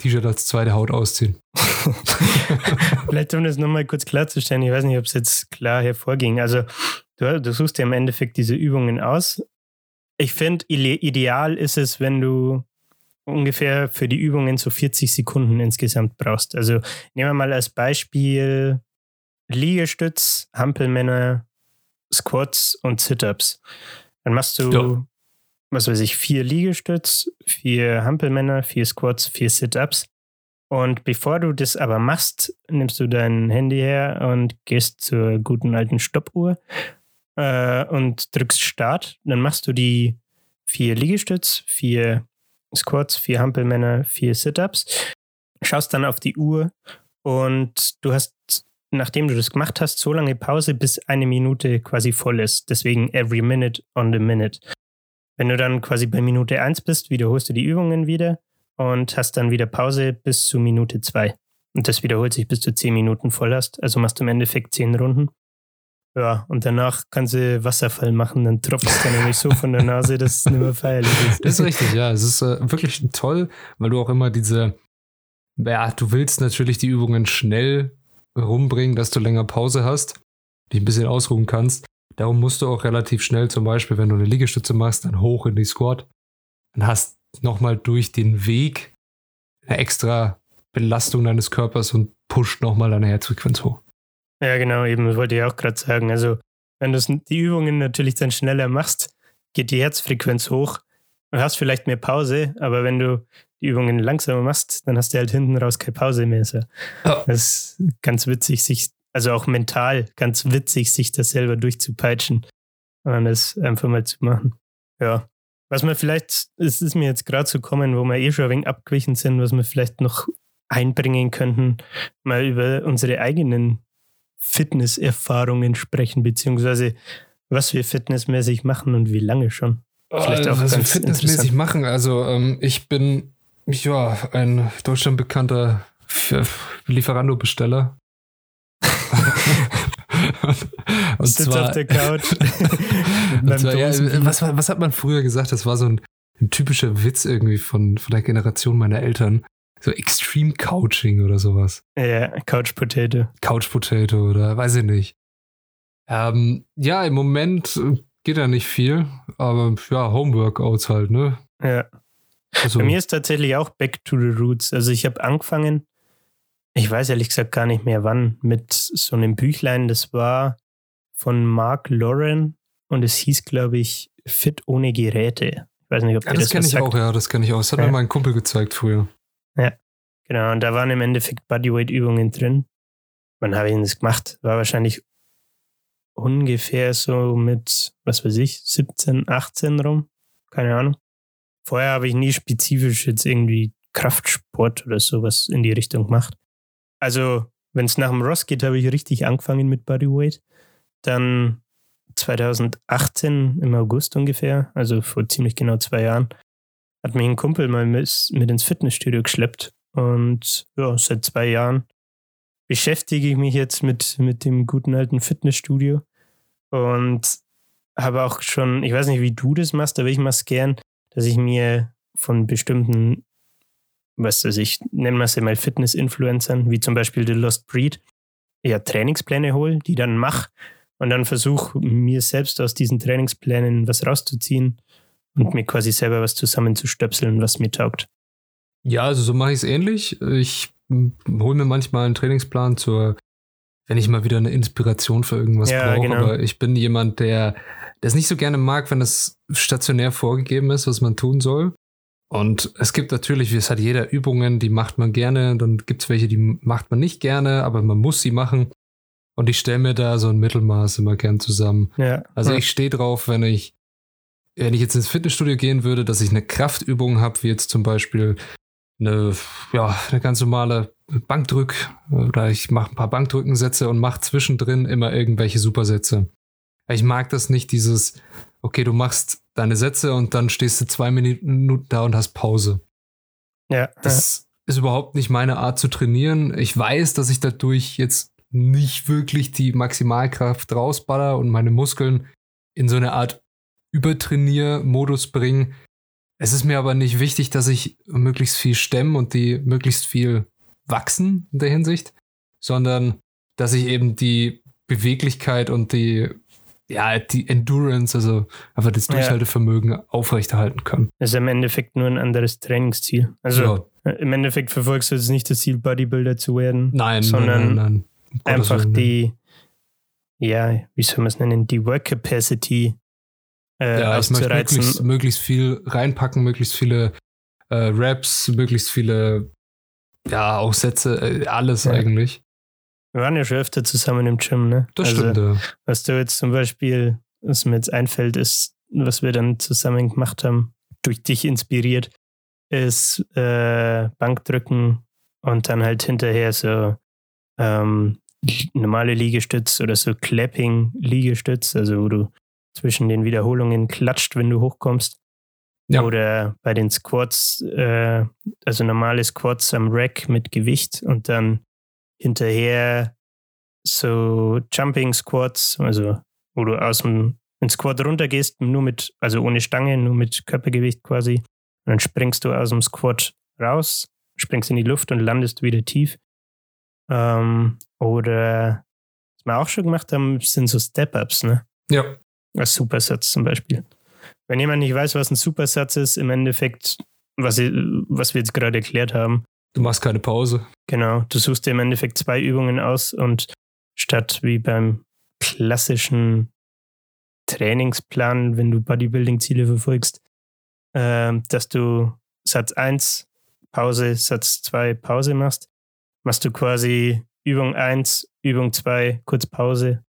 T-Shirt als zweite Haut ausziehen. Vielleicht um das nochmal kurz klarzustellen, ich weiß nicht, ob es jetzt klar hervorging. Also du, du suchst dir im Endeffekt diese Übungen aus. Ich finde, ideal ist es, wenn du ungefähr für die Übungen so 40 Sekunden insgesamt brauchst. Also nehmen wir mal als Beispiel Liegestütz, Hampelmänner, Squats und Sit-Ups. Dann machst du, ja. Was weiß ich, vier Liegestütz, vier Hampelmänner, vier Squats, vier Sit-Ups. Und bevor du das aber machst, nimmst du dein Handy her und gehst zur guten alten Stoppuhr äh, und drückst Start. Dann machst du die vier Liegestütz, vier Squats, vier Hampelmänner, vier Sit-Ups. Schaust dann auf die Uhr und du hast, nachdem du das gemacht hast, so lange Pause, bis eine Minute quasi voll ist. Deswegen every minute on the minute. Wenn du dann quasi bei Minute 1 bist, wiederholst du die Übungen wieder und hast dann wieder Pause bis zu Minute 2. Und das wiederholt sich, bis du 10 Minuten voll hast. Also machst du im Endeffekt 10 Runden. Ja, und danach kannst du Wasserfall machen, dann tropft es dann nämlich so von der Nase, dass es nicht mehr feierlich ist. Das ist richtig, ja. Es ist äh, wirklich toll, weil du auch immer diese, ja, du willst natürlich die Übungen schnell rumbringen, dass du länger Pause hast, dich ein bisschen ausruhen kannst. Darum musst du auch relativ schnell, zum Beispiel, wenn du eine Liegestütze machst, dann hoch in die Squat. Dann hast nochmal durch den Weg eine extra Belastung deines Körpers und pusht nochmal deine Herzfrequenz hoch. Ja, genau, eben, das wollte ich auch gerade sagen. Also, wenn du die Übungen natürlich dann schneller machst, geht die Herzfrequenz hoch und hast vielleicht mehr Pause, aber wenn du die Übungen langsamer machst, dann hast du halt hinten raus keine Pause mehr. So. Oh. Das ist ganz witzig, sich, also auch mental ganz witzig, sich das selber durchzupeitschen und das einfach mal zu machen. Ja. Was man vielleicht, es ist mir jetzt gerade zu kommen, wo wir eh schon ein wenig abgewichen sind, was wir vielleicht noch einbringen könnten, mal über unsere eigenen Fitnesserfahrungen sprechen, beziehungsweise was wir fitnessmäßig machen und wie lange schon. Vielleicht auch was wir fitnessmäßig machen. Also ähm, ich bin ja ein Deutschland bekannter Lieferando-Besteller. und Sitz zwar, auf der Couch. zwar, ja, was, was, hat man früher gesagt? Das war so ein, ein, typischer Witz irgendwie von, von der Generation meiner Eltern. So Extreme Couching oder sowas. Ja, Couch Potato. Couch Potato oder weiß ich nicht. Ähm, ja, im Moment geht da nicht viel, aber ja, Homeworkouts halt, ne? Ja. Also, Bei mir ist tatsächlich auch Back to the Roots. Also ich habe angefangen, ich weiß ehrlich gesagt gar nicht mehr wann, mit so einem Büchlein, das war von Mark Lauren und es hieß, glaube ich, Fit ohne Geräte. Ich weiß nicht, ob ja, das, das kenne ich sagt. auch, ja, das kenne ich auch. Das hat ja. mir mein Kumpel gezeigt früher. Ja, genau. Und da waren im Endeffekt Bodyweight-Übungen drin. Wann habe ich das gemacht? War wahrscheinlich ungefähr so mit, was weiß ich, 17, 18 rum. Keine Ahnung. Vorher habe ich nie spezifisch jetzt irgendwie Kraftsport oder sowas in die Richtung gemacht. Also, wenn es nach dem Ross geht, habe ich richtig angefangen mit Bodyweight. Dann 2018 im August ungefähr, also vor ziemlich genau zwei Jahren, hat mich ein Kumpel mal mit, mit ins Fitnessstudio geschleppt. Und ja, seit zwei Jahren beschäftige ich mich jetzt mit, mit dem guten alten Fitnessstudio und habe auch schon, ich weiß nicht, wie du das machst, aber ich mache es gern, dass ich mir von bestimmten, was weiß ich, nennen wir es mal Fitness-Influencern, wie zum Beispiel The Lost Breed, ja, Trainingspläne hole, die dann mache und dann versuche, mir selbst aus diesen Trainingsplänen was rauszuziehen und mir quasi selber was zusammenzustöpseln, was mir taugt. Ja, also so mache ich es ähnlich. Ich hole mir manchmal einen Trainingsplan zur, wenn ich mal wieder eine Inspiration für irgendwas ja, brauche. Genau. Aber ich bin jemand, der es nicht so gerne mag, wenn es stationär vorgegeben ist, was man tun soll. Und es gibt natürlich, wie es hat jeder Übungen, die macht man gerne, dann gibt es welche, die macht man nicht gerne, aber man muss sie machen. Und ich stelle mir da so ein Mittelmaß immer gern zusammen. Ja. Also ja. ich stehe drauf, wenn ich, wenn ich jetzt ins Fitnessstudio gehen würde, dass ich eine Kraftübung habe, wie jetzt zum Beispiel eine, ja, eine ganz normale Bankdrück oder ich mache ein paar Bankdrückensätze und mache zwischendrin immer irgendwelche Supersätze. Ich mag das nicht, dieses, okay, du machst deine Sätze und dann stehst du zwei Minuten da und hast Pause. Ja. Das ja. ist überhaupt nicht meine Art zu trainieren. Ich weiß, dass ich dadurch jetzt nicht wirklich die Maximalkraft rausballer und meine Muskeln in so eine Art Übertrainier-Modus bringen, es ist mir aber nicht wichtig, dass ich möglichst viel stemme und die möglichst viel wachsen in der Hinsicht, sondern dass ich eben die Beweglichkeit und die, ja, die Endurance, also einfach das Durchhaltevermögen ja. aufrechterhalten kann. Das ist im Endeffekt nur ein anderes Trainingsziel. Also ja. im Endeffekt verfolgst du jetzt nicht das Ziel, Bodybuilder zu werden. Nein, sondern nein, nein, nein. einfach die, ja, wie soll man es nennen, die Work Capacity äh, ja, ich möchte möglichst, möglichst, viel reinpacken, möglichst viele äh, Raps, möglichst viele, ja, auch Sätze, äh, alles ja. eigentlich. Wir waren ja schon öfter zusammen im Gym, ne? Das also, stimmt, ja. Was du jetzt zum Beispiel, was mir jetzt einfällt, ist, was wir dann zusammen gemacht haben, durch dich inspiriert, ist äh, Bankdrücken und dann halt hinterher so ähm, normale Liegestütz oder so Clapping-Liegestütz, also wo du zwischen den Wiederholungen klatscht, wenn du hochkommst. Ja. Oder bei den Squats, äh, also normale Squats am Rack mit Gewicht und dann hinterher so Jumping Squats, also wo du aus dem Squat runtergehst, nur mit, also ohne Stange, nur mit Körpergewicht quasi. Und dann springst du aus dem Squat raus, springst in die Luft und landest wieder tief. Ähm, oder was wir auch schon gemacht haben, sind so Step-Ups, ne? Ja. Als Supersatz zum Beispiel. Wenn jemand nicht weiß, was ein Supersatz ist, im Endeffekt, was, was wir jetzt gerade erklärt haben, Du machst keine Pause. genau, du suchst dir im Endeffekt zwei Übungen aus und statt wie beim klassischen Trainingsplan, wenn du Bodybuilding-Ziele verfolgst, ähm, dass du Satz 1, Pause, Satz 2, Pause machst, machst du quasi Übung 1, Übung 2, kurz Pause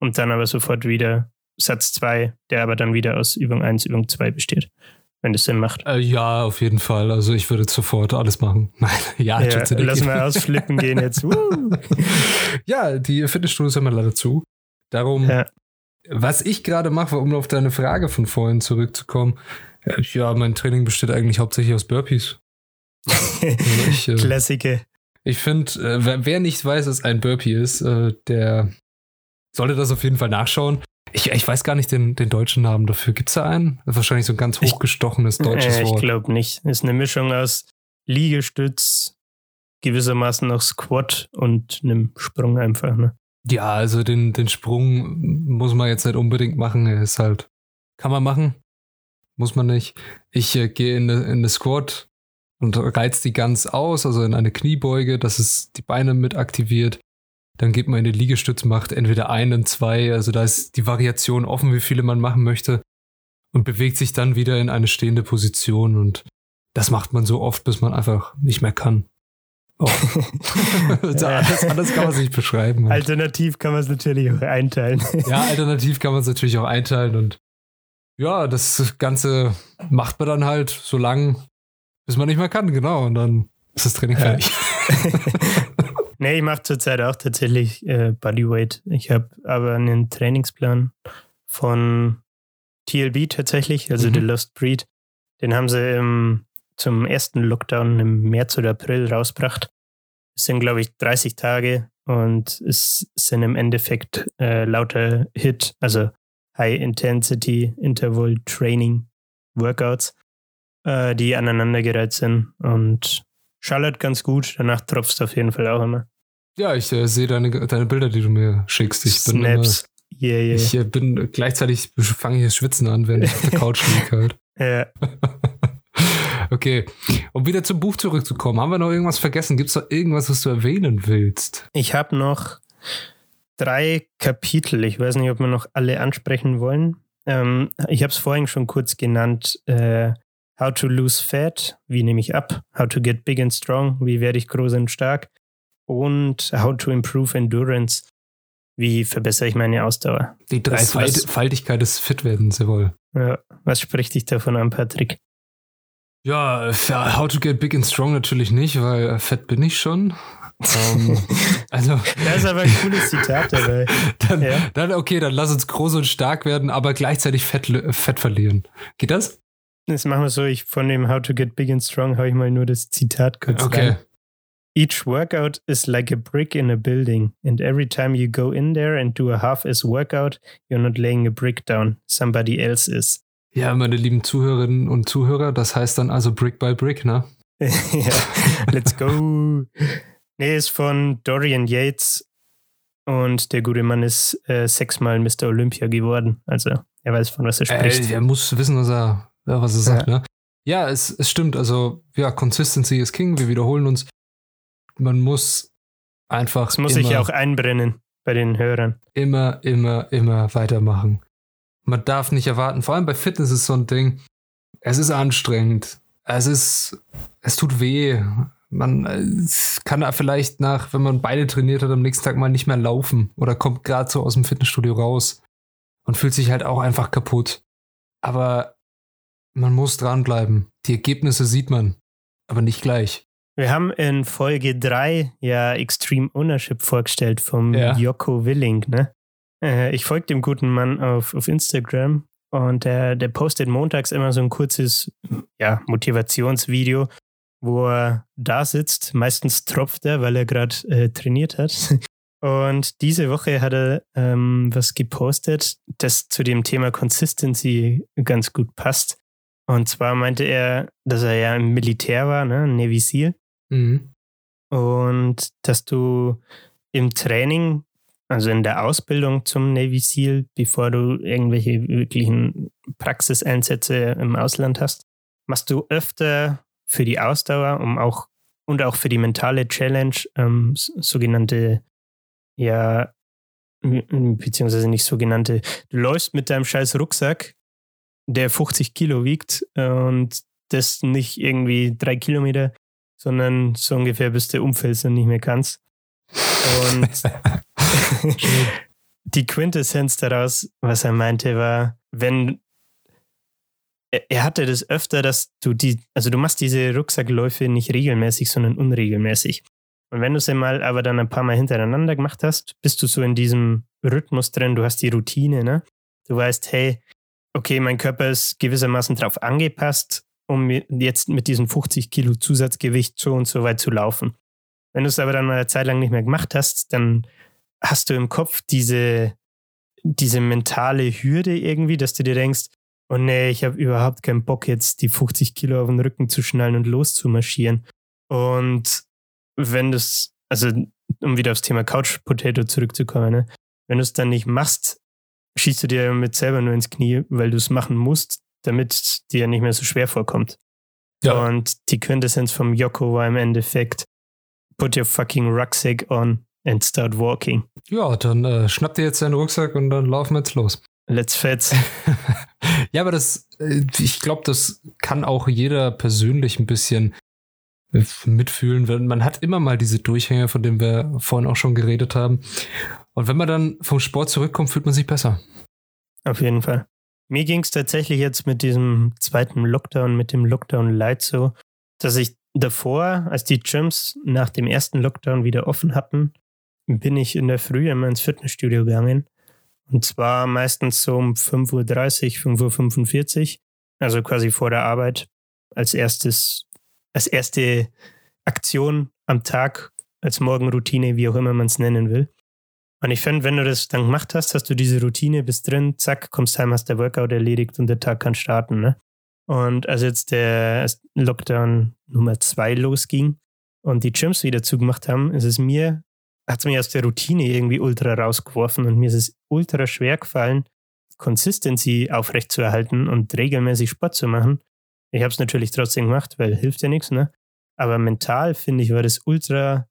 und dann aber sofort wieder Satz 2, der aber dann wieder aus Übung 1, Übung 2 besteht, wenn das Sinn macht. Äh, ja, auf jeden Fall. Also ich würde sofort alles machen. Nein, ja, Ja, lass mal ausflippen gehen jetzt. Ja, die Fitnessstudios haben wir leider zu. Darum, Ja. was ich gerade mache, um auf deine Frage von vorhin zurückzukommen, äh, ja, mein Training besteht eigentlich hauptsächlich aus Burpees. Also ich äh, Klassiker. ich finde, äh, wer, wer nicht weiß, was ein Burpee ist, äh, der sollte das auf jeden Fall nachschauen. Ich, ich weiß gar nicht den, den deutschen Namen dafür. Gibt es da einen? Wahrscheinlich so ein ganz Ich- hochgestochenes deutsches Äh, ich Wort. glaube nicht. Ist eine Mischung aus Liegestütz, gewissermaßen noch Squat und einem Sprung einfach. Ne? Ja, also den, den Sprung muss man jetzt nicht unbedingt machen. Er ist halt, kann man machen, muss man nicht. Ich äh, gehe in eine, in eine Squat und reiz die ganz aus, also in eine Kniebeuge, dass es die Beine mit aktiviert. Dann geht man in den Liegestütz, macht entweder einen, zwei, also da ist die Variation offen, wie viele man machen möchte und bewegt sich dann wieder in eine stehende Position und das macht man so oft, bis man einfach nicht mehr kann. Oh. Also anders, anders kann man es nicht beschreiben. Alternativ kann man es natürlich auch einteilen. Ja, alternativ kann man es natürlich auch einteilen und ja, das Ganze macht man dann halt so lang, bis man nicht mehr kann, genau. Und dann ist das Training Ja. fertig. nee, ich mache zurzeit auch tatsächlich äh, Bodyweight. Ich habe aber einen Trainingsplan von TLB tatsächlich, also Mhm. The Lost Breed. Den haben sie im, zum ersten Lockdown im März oder April rausgebracht. Es sind, glaube ich, 30 Tage und es sind im Endeffekt äh, lauter Hit, also High Intensity Interval Training Workouts, äh, die aneinandergereiht sind und schallert ganz gut. Danach tropfst du auf jeden Fall auch immer. Ja, ich äh, sehe deine, deine Bilder, die du mir schickst. Ich bin, immer, Snaps. Yeah, yeah. ich äh, bin gleichzeitig fange ich das Schwitzen an, wenn ich auf der Couch liege halt. ja. Okay, um wieder zum Buch zurückzukommen, haben wir noch irgendwas vergessen? Gibt es noch irgendwas, was du erwähnen willst? Ich habe noch drei Kapitel. Ich weiß nicht, ob wir noch alle ansprechen wollen. Ähm, ich habe es vorhin schon kurz genannt. Äh, how to lose fat, wie nehme ich ab? How to get big and strong, wie werde ich groß und stark? Und how to improve endurance, wie verbessere ich meine Ausdauer? Die Das- Dreifaltigkeit des Fitwerdens, jawohl. Ja, was spricht dich davon an, Patrick? Ja, How to Get Big and Strong natürlich nicht, weil fett bin ich schon. ähm, also, Da ist aber ein cooles Zitat dabei. dann, Ja. dann, okay, dann lass uns groß und stark werden, aber gleichzeitig Fett, Fett verlieren. Geht das? Das machen wir so, ich von dem How to Get Big and Strong habe ich mal nur das Zitat kurz Okay. rein. Each workout is like a brick in a building, and every time you go in there and do a half-ass workout, you're not laying a brick down. Somebody else is. Ja, meine lieben Zuhörerinnen und Zuhörer, das heißt dann also Brick by Brick, ne? ja, let's go. Nee, ist von Dorian Yates und der gute Mann ist äh, sechsmal Mr. Olympia geworden. Also er weiß, von was er spricht. Äh, er muss wissen, was er, was er Ja. sagt, ne? Ja, es, es stimmt. Also, ja, Consistency ist King. Wir wiederholen uns. Man muss einfach das muss immer, sich ja auch einbrennen bei den Hörern. immer, immer, immer weitermachen. Man darf nicht erwarten. Vor allem bei Fitness ist so ein Ding. Es ist anstrengend. Es ist, es tut weh. Man es kann da vielleicht nach, wenn man beide trainiert hat, am nächsten Tag mal nicht mehr laufen oder kommt gerade so aus dem Fitnessstudio raus und fühlt sich halt auch einfach kaputt. Aber man muss dranbleiben. Die Ergebnisse sieht man, aber nicht gleich. Wir haben in Folge 3 ja Extreme Ownership vorgestellt vom Ja. Joko Willing. Ne? Äh, ich folge dem guten Mann auf, auf Instagram und der, der postet montags immer so ein kurzes ja, Motivationsvideo, wo er da sitzt. Meistens tropft er, weil er gerade äh, trainiert hat. Und diese Woche hat er ähm, was gepostet, das zu dem Thema Consistency ganz gut passt. Und zwar meinte er, dass er ja im Militär war, ne, Navy SEAL. Mhm. und dass du im Training, also in der Ausbildung zum Navy SEAL, bevor du irgendwelche wirklichen Praxiseinsätze im Ausland hast, machst du öfter für die Ausdauer, um auch und auch für die mentale Challenge ähm, sogenannte, ja, beziehungsweise nicht sogenannte, du läufst mit deinem scheiß Rucksack, der 50 Kilo wiegt und das nicht irgendwie drei Kilometer, sondern so ungefähr bis du umfällst und nicht mehr kannst. Und die Quintessenz daraus, was er meinte, war, wenn er hatte das öfter, dass du die, also du machst diese Rucksackläufe nicht regelmäßig, sondern unregelmäßig. Und wenn du sie mal aber dann ein paar Mal hintereinander gemacht hast, bist du so in diesem Rhythmus drin, du hast die Routine, ne? Du weißt, hey, okay, mein Körper ist gewissermaßen darauf angepasst, um jetzt mit diesem 50 Kilo Zusatzgewicht so und so weit zu laufen. Wenn du es aber dann mal eine Zeit lang nicht mehr gemacht hast, dann hast du im Kopf diese, diese mentale Hürde irgendwie, dass du dir denkst, oh nee, ich habe überhaupt keinen Bock jetzt die 50 Kilo auf den Rücken zu schnallen und loszumarschieren. Und wenn das, also um wieder aufs Thema Couch Potato zurückzukommen, ne? wenn du es dann nicht machst, schießt du dir mit selber nur ins Knie, weil du es machen musst, damit dir nicht mehr so schwer vorkommt. Ja. Und die Quintessenz vom Yoko war im Endeffekt, put your fucking rucksack on and start walking. Ja, dann äh, schnapp dir jetzt deinen Rucksack und dann laufen wir jetzt los. Let's fetz. ja, aber das, äh, ich glaube, das kann auch jeder persönlich ein bisschen mitfühlen. Man hat immer mal diese Durchhänge, von denen wir vorhin auch schon geredet haben. Und wenn man dann vom Sport zurückkommt, fühlt man sich besser. Auf jeden Fall. Mir ging es tatsächlich jetzt mit diesem zweiten Lockdown, mit dem Lockdown Light so, dass ich davor, als die Gyms nach dem ersten Lockdown wieder offen hatten, bin ich in der Früh immer ins Fitnessstudio gegangen und zwar meistens so um 5.30 Uhr, 5.45 Uhr, also quasi vor der Arbeit, als erstes, als erste Aktion am Tag, als Morgenroutine, wie auch immer man es nennen will. Und ich finde, wenn du das dann gemacht hast, hast du diese Routine, bist drin, zack, kommst heim, hast der Workout erledigt und der Tag kann starten. Ne? Und als jetzt der Lockdown Nummer zwei losging und die Gyms wieder zugemacht haben, ist es mir hat es mich aus der Routine irgendwie ultra rausgeworfen und mir ist es ultra schwer gefallen, Consistency aufrechtzuerhalten und regelmäßig Sport zu machen. Ich habe es natürlich trotzdem gemacht, weil hilft ja nichts, ne? Aber mental finde ich, war das ultra,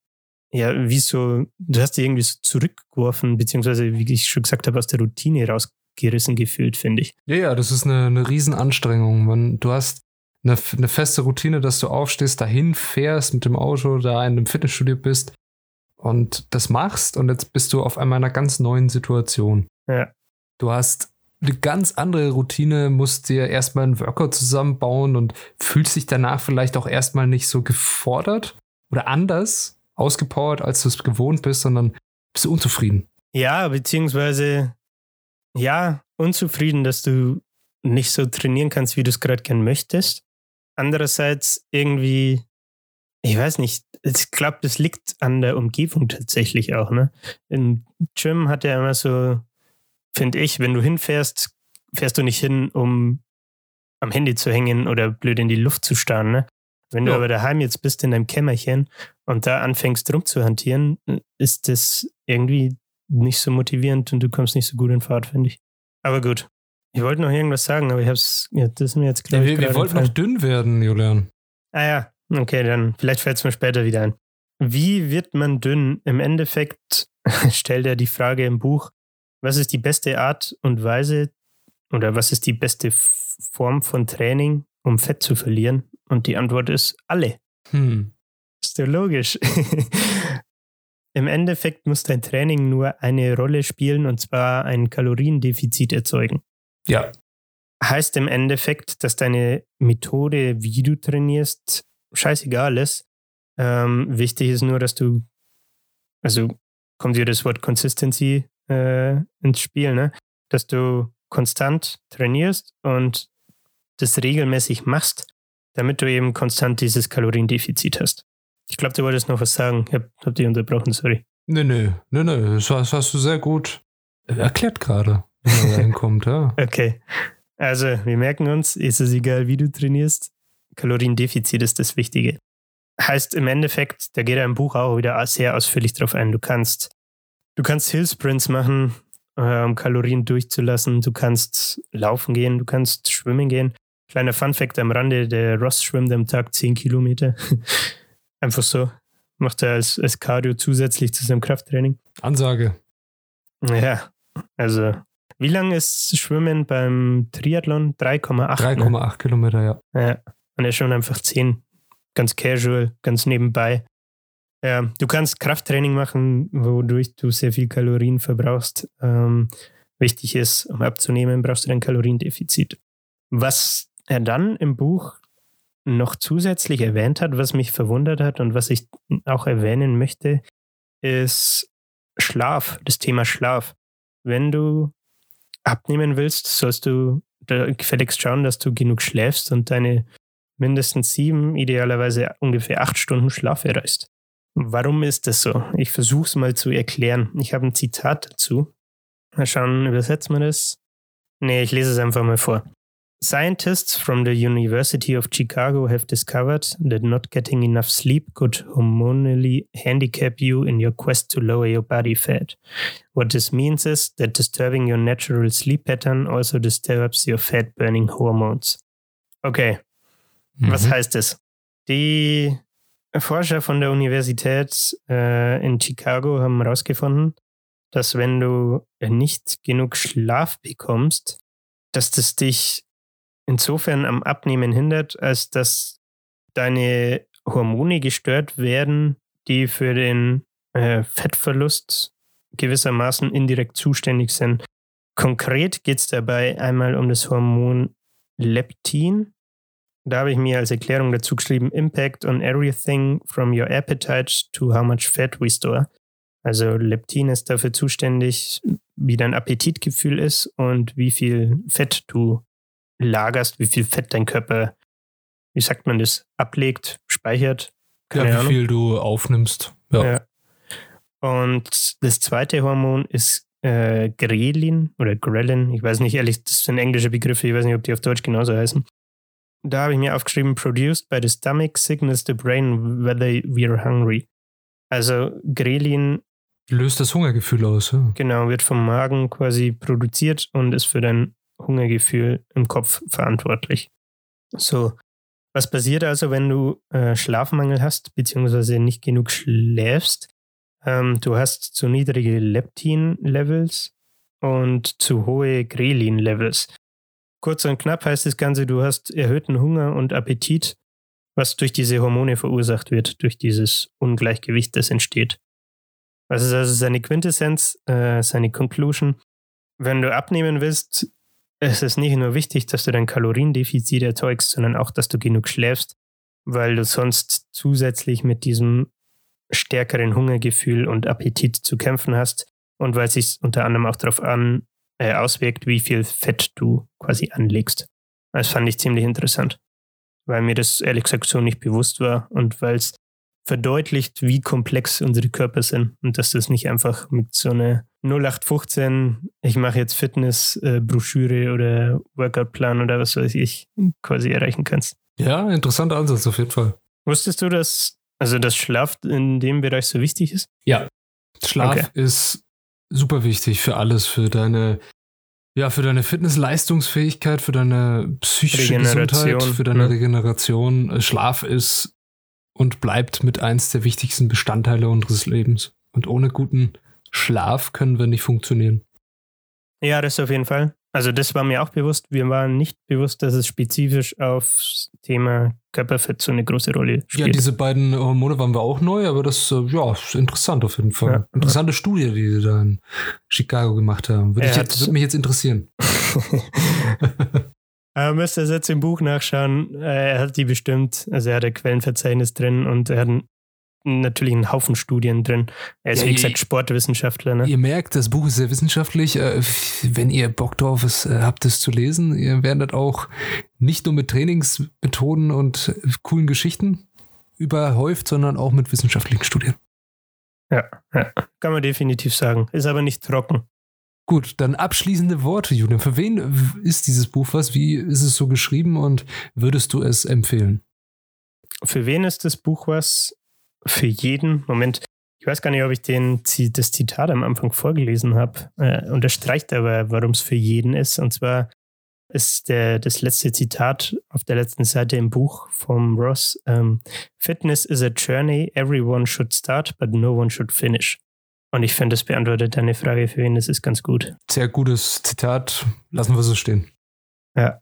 ja, wie so, du hast dich irgendwie so zurückgeworfen, beziehungsweise, wie ich schon gesagt habe, aus der Routine rausgerissen gefühlt, finde ich. Ja, ja, das ist eine, eine Riesenanstrengung. Man, du hast eine, eine feste Routine, dass du aufstehst, dahin fährst mit dem Auto, da in einem Fitnessstudio bist und das machst und jetzt bist du auf einmal in einer ganz neuen Situation. Ja. Du hast eine ganz andere Routine, musst dir erstmal einen Workout zusammenbauen und fühlst dich danach vielleicht auch erstmal nicht so gefordert oder anders ausgepowert, als du es gewohnt bist, sondern bist du unzufrieden. Ja, beziehungsweise ja, unzufrieden, dass du nicht so trainieren kannst, wie du es gerade gern möchtest. Andererseits irgendwie ich weiß nicht, ich glaube, das liegt an der Umgebung tatsächlich auch. Ne? Im Gym hat er immer so, finde ich, wenn du hinfährst, fährst du nicht hin, um am Handy zu hängen oder blöd in die Luft zu starren. Ne? Wenn ja. du aber daheim jetzt bist in deinem Kämmerchen und da anfängst rumzuhantieren, ist das irgendwie nicht so motivierend und du kommst nicht so gut in Fahrt, finde ich. Aber gut. Ich wollte noch irgendwas sagen, aber ich habe es, ja, das ist mir jetzt klar. Ja, wir, wir wollten noch dünn werden, Julian. Ah ja, Okay, dann vielleicht fällt es mir später wieder ein. Wie wird man dünn? Im Endeffekt stellt er die Frage im Buch, was ist die beste Art und Weise oder was ist die beste Form von Training, um Fett zu verlieren? Und die Antwort ist alle. Hm. Ist ja logisch. Im Endeffekt muss dein Training nur eine Rolle spielen und zwar ein Kaloriendefizit erzeugen. Ja. Heißt im Endeffekt, dass deine Methode, wie du trainierst, scheißegal ist. Ähm, wichtig ist nur, dass du, also kommt dir das Wort Consistency äh, ins Spiel, ne? dass du konstant trainierst und das regelmäßig machst, damit du eben konstant dieses Kaloriendefizit hast. Ich glaube, du wolltest noch was sagen. Ich habe hab dich unterbrochen, sorry. Nö, nö, nö, nö, das hast du sehr gut erklärt gerade, wie man reinkommt, ja. Okay. Also, wir merken uns, ist es egal, wie du trainierst, Kaloriendefizit ist das Wichtige. heißt im Endeffekt, da geht er im Buch auch wieder sehr ausführlich drauf ein. Du kannst, du kannst Hillsprints machen, äh, um Kalorien durchzulassen. Du kannst laufen gehen, du kannst schwimmen gehen. Kleiner Funfact am Rande, der Ross schwimmt am Tag 10 Kilometer. Einfach so. Macht er als, als Cardio zusätzlich zu seinem Krafttraining. Ansage. Ja, also wie lang ist Schwimmen beim Triathlon? 3,8. 3,8 ne? Kilometer, ja. Ja, und er schon einfach 10. Ganz casual, ganz nebenbei. Ja, du kannst Krafttraining machen, wodurch du sehr viel Kalorien verbrauchst. Ähm, wichtig ist, um abzunehmen, brauchst du ein Kaloriendefizit. Was er dann im Buch noch zusätzlich erwähnt hat, was mich verwundert hat und was ich auch erwähnen möchte, ist Schlaf, das Thema Schlaf. Wenn du abnehmen willst, sollst du gefälligst schauen, dass du genug schläfst und deine mindestens sieben, idealerweise ungefähr acht Stunden Schlaf erreichst. Warum ist das so? Ich versuche es mal zu erklären. Ich habe ein Zitat dazu. Mal schauen, übersetzen wir das? Nee, ich lese es einfach mal vor. Scientists from the University of Chicago have discovered that not getting enough sleep could hormonally handicap you in your quest to lower your body fat. What this means is that disturbing your natural sleep pattern also disturbs your fat burning hormones. Okay, mhm. was heißt das? Die Forscher von der Universität äh, in Chicago haben herausgefunden, dass wenn du nicht genug Schlaf bekommst, dass das dich insofern am Abnehmen hindert, als dass deine Hormone gestört werden, die für den äh, Fettverlust gewissermaßen indirekt zuständig sind. Konkret geht es dabei einmal um das Hormon Leptin. Da habe ich mir als Erklärung dazu geschrieben, Impact on everything from your appetite to how much fat we store. Also Leptin ist dafür zuständig, wie dein Appetitgefühl ist und wie viel Fett du lagerst, wie viel Fett dein Körper, wie sagt man das, ablegt, speichert. Keine ja, wie Ahnung. viel du aufnimmst. Ja. ja. Und das zweite Hormon ist äh, Grelin oder Grelin. Ich weiß nicht ehrlich, das sind englische Begriffe, ich weiß nicht, ob die auf Deutsch genauso heißen. Da habe ich mir aufgeschrieben, produced by the stomach signals the brain whether we're hungry. Also Grelin löst das Hungergefühl aus. Ja. Genau, wird vom Magen quasi produziert und ist für dein Hungergefühl im Kopf verantwortlich. So, was passiert also, wenn du äh, Schlafmangel hast, beziehungsweise nicht genug schläfst? Ähm, du hast zu niedrige Leptin-Levels und zu hohe Grelin-Levels. Kurz und knapp heißt das Ganze, du hast erhöhten Hunger und Appetit, was durch diese Hormone verursacht wird, durch dieses Ungleichgewicht, das entsteht. Was ist also seine Quintessenz, äh, seine Conclusion? Wenn du abnehmen willst, es ist nicht nur wichtig, dass du dein Kaloriendefizit erzeugst, sondern auch, dass du genug schläfst, weil du sonst zusätzlich mit diesem stärkeren Hungergefühl und Appetit zu kämpfen hast und weil es sich unter anderem auch darauf an, äh, auswirkt, wie viel Fett du quasi anlegst. Das fand ich ziemlich interessant, weil mir das ehrlich gesagt so nicht bewusst war und weil es verdeutlicht, wie komplex unsere Körper sind und dass das nicht einfach mit so einer 0815, ich mache jetzt Fitness-Broschüre oder Workout-Plan oder was weiß ich, quasi erreichen kannst. Ja, interessanter Ansatz auf jeden Fall. Wusstest du, dass, also das Schlaf in dem Bereich so wichtig ist? Ja. Schlaf okay. ist super wichtig für alles, für deine, ja, für deine Fitness-Leistungsfähigkeit, für deine psychische Gesundheit, für deine ja. Regeneration. Schlaf ist und bleibt mit eins der wichtigsten Bestandteile unseres Lebens. Und ohne guten Schlaf können wir nicht funktionieren. Ja, das auf jeden Fall. Also das war mir auch bewusst. Wir waren nicht bewusst, dass es spezifisch aufs Thema Körperfett so eine große Rolle spielt. Ja, diese beiden Hormone waren wir auch neu, aber das äh, ja, ist interessant auf jeden Fall. Ja. Interessante Studie, die sie da in Chicago gemacht haben. Würde, jetzt, würde mich jetzt interessieren. Aber müsst ihr jetzt im Buch nachschauen. Äh, er hat die bestimmt, also er hat ein Quellenverzeichnis drin und er hat natürlich einen Haufen Studien drin. Er ist, ja, wie gesagt, Sportwissenschaftler. Ne? Ihr merkt, das Buch ist sehr wissenschaftlich. Äh, wenn ihr Bock drauf äh, habt, es zu lesen, ihr werdet auch nicht nur mit Trainingsmethoden und coolen Geschichten überhäuft, sondern auch mit wissenschaftlichen Studien. Ja, ja, kann man definitiv sagen. Ist aber nicht trocken. Gut, dann abschließende Worte, Julian. Für wen ist dieses Buch was? Wie ist es so geschrieben und würdest du es empfehlen? für wen ist das Buch was? Für jeden. Moment, ich weiß gar nicht, ob ich den, das Zitat am Anfang vorgelesen habe. Äh, unterstreicht aber, warum es für jeden ist. Und zwar ist der, das letzte Zitat auf der letzten Seite im Buch vom Ross. Um, Fitness is a journey everyone should start, but no one should finish. Und ich finde, das beantwortet deine Frage, für wen das ist ganz gut. Sehr gutes Zitat. Lassen wir so stehen. Ja.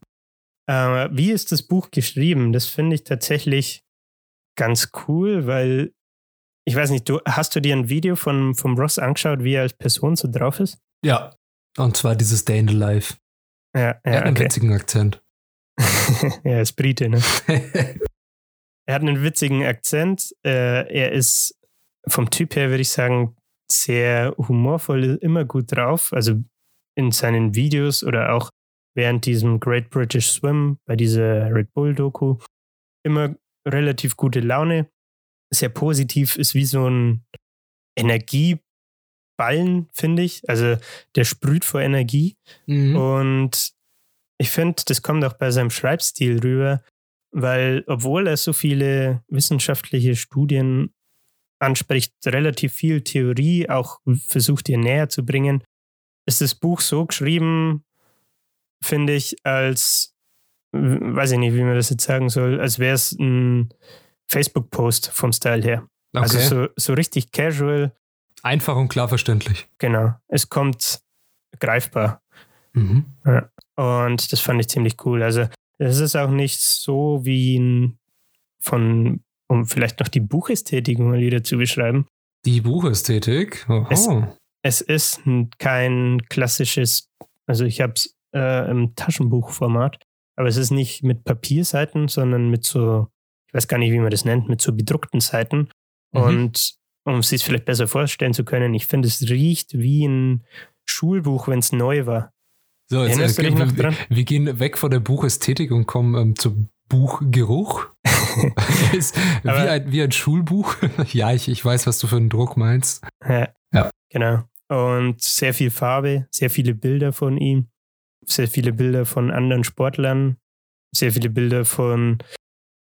Äh, wie ist das Buch geschrieben? Das finde ich tatsächlich ganz cool, weil ich weiß nicht, du hast du dir ein Video von, vom Ross angeschaut, wie er als Person so drauf ist? Ja. Und zwar dieses Day in the Life. Ja, ja er hat einen okay. witzigen Akzent. er ist Brite, ne? er hat einen witzigen Akzent. Äh, er ist vom Typ her, würde ich sagen, sehr humorvoll, immer gut drauf. Also in seinen Videos oder auch während diesem Great British Swim bei dieser Red Bull Doku immer relativ gute Laune. Sehr positiv, ist wie so ein Energieballen, finde ich. Also der sprüht vor Energie. Mhm. Und ich finde, das kommt auch bei seinem Schreibstil rüber, weil obwohl er so viele wissenschaftliche Studien anspricht, relativ viel Theorie auch versucht ihr näher zu bringen, ist das Buch so geschrieben, finde ich, als, weiß ich nicht, wie man das jetzt sagen soll, als wäre es ein Facebook-Post vom Style her. Also okay. Also so, so richtig casual. Einfach und klar verständlich. Genau. Es kommt greifbar. Mhm. Ja. Und das fand ich ziemlich cool. Also es ist auch nicht so wie ein von, um vielleicht noch die Buchästhetik mal wieder zu beschreiben. Die Buchästhetik? Es, es, ist kein klassisches, also ich habe es äh, im Taschenbuchformat, aber es ist nicht mit Papierseiten, sondern mit so, weiß gar nicht, wie man das nennt, mit so bedruckten Seiten. Mhm. Und um es sich vielleicht besser vorstellen zu können, ich finde, es riecht wie ein Schulbuch, wenn es neu war. So, jetzt, Erinnerst äh, noch dran? Wir, wir, gehen weg von der Buchästhetik und kommen ähm, zum Buchgeruch. ist wie, ein, wie ein Schulbuch. ja, ich, ich weiß, was du für einen Druck meinst. Ja, ja. Genau. Und sehr viel Farbe, sehr viele Bilder von ihm, sehr viele Bilder von anderen Sportlern, sehr viele Bilder von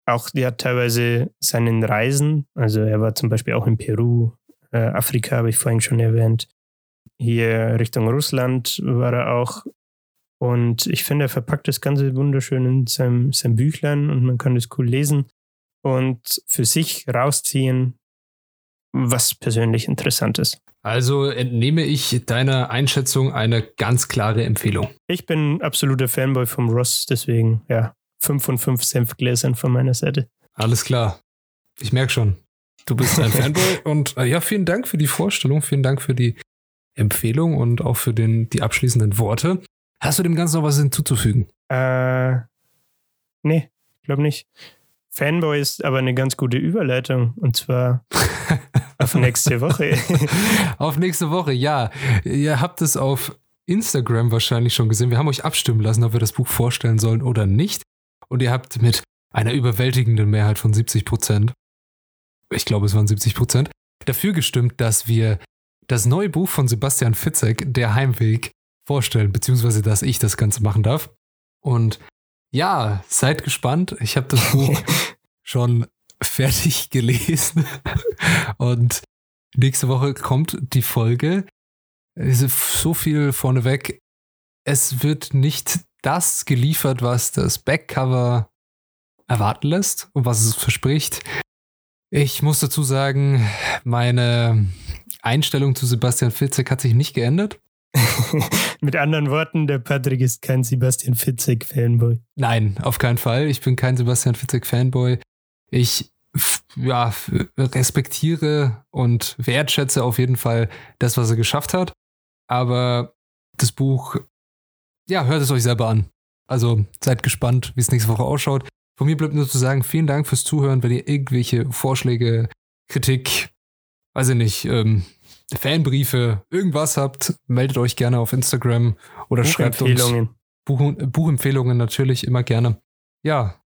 auch, ja, teilweise seinen Reisen. Also er war zum Beispiel auch in Peru, äh, Afrika habe ich vorhin schon erwähnt. Hier Richtung Russland war er auch und ich finde, er verpackt das Ganze wunderschön in seinem, seinem Büchlein und man kann das cool lesen und für sich rausziehen, was persönlich interessant ist. Also entnehme ich deiner Einschätzung eine ganz klare Empfehlung. Ich bin absoluter Fanboy vom Ross, deswegen ja, 5 von 5 Senfgläsern von meiner Seite. Alles klar. Ich merke schon, du bist ein Fanboy und äh, ja, vielen Dank für die Vorstellung, vielen Dank für die Empfehlung und auch für den, die abschließenden Worte. Hast du dem Ganzen noch was hinzuzufügen? Äh, nee, ich glaube nicht. Fanboy ist aber eine ganz gute Überleitung und zwar auf nächste Woche. auf nächste Woche, ja. Ihr habt es auf Instagram wahrscheinlich schon gesehen. Wir haben euch abstimmen lassen, ob wir das Buch vorstellen sollen oder nicht. Und ihr habt mit einer überwältigenden Mehrheit von 70 Prozent, ich glaube es waren 70 Prozent, dafür gestimmt, dass wir das neue Buch von Sebastian Fitzek, Der Heimweg, vorstellen, beziehungsweise dass ich das Ganze machen darf. Und ja, seid gespannt. Ich habe das Buch schon fertig gelesen. Und nächste Woche kommt die Folge. So viel vorneweg. Es wird nicht das geliefert, was das Backcover erwarten lässt und was es verspricht. Ich muss dazu sagen, meine Einstellung zu Sebastian Fitzek hat sich nicht geändert. Mit anderen Worten, der Patrick ist kein Sebastian Fitzek-Fanboy. Nein, auf keinen Fall. Ich bin kein Sebastian Fitzek-Fanboy. Ich ja, respektiere und wertschätze auf jeden Fall das, was er geschafft hat. Aber das Buch, ja, hört es euch selber an. Also seid gespannt, wie es nächste Woche ausschaut. Von mir bleibt nur zu sagen, vielen Dank fürs Zuhören. Wenn ihr irgendwelche Vorschläge, Kritik, weiß ich nicht, ähm, Fanbriefe, irgendwas habt, meldet euch gerne auf Instagram oder schreibt uns Buch, Buchempfehlungen natürlich immer gerne. Ja,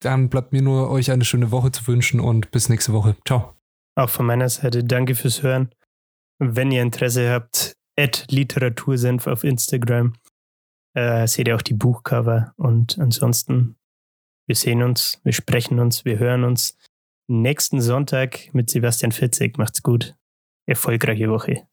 dann bleibt mir nur euch eine schöne Woche zu wünschen und bis nächste Woche. Ciao. Auch von meiner Seite danke fürs Hören. Wenn ihr Interesse habt, at Literatursenf auf Instagram. Äh, seht ihr auch die Buchcover und ansonsten Wir sehen uns, wir sprechen uns, wir hören uns nächsten Sonntag mit Sebastian Fitzek. Macht's gut. Erfolgreiche Woche.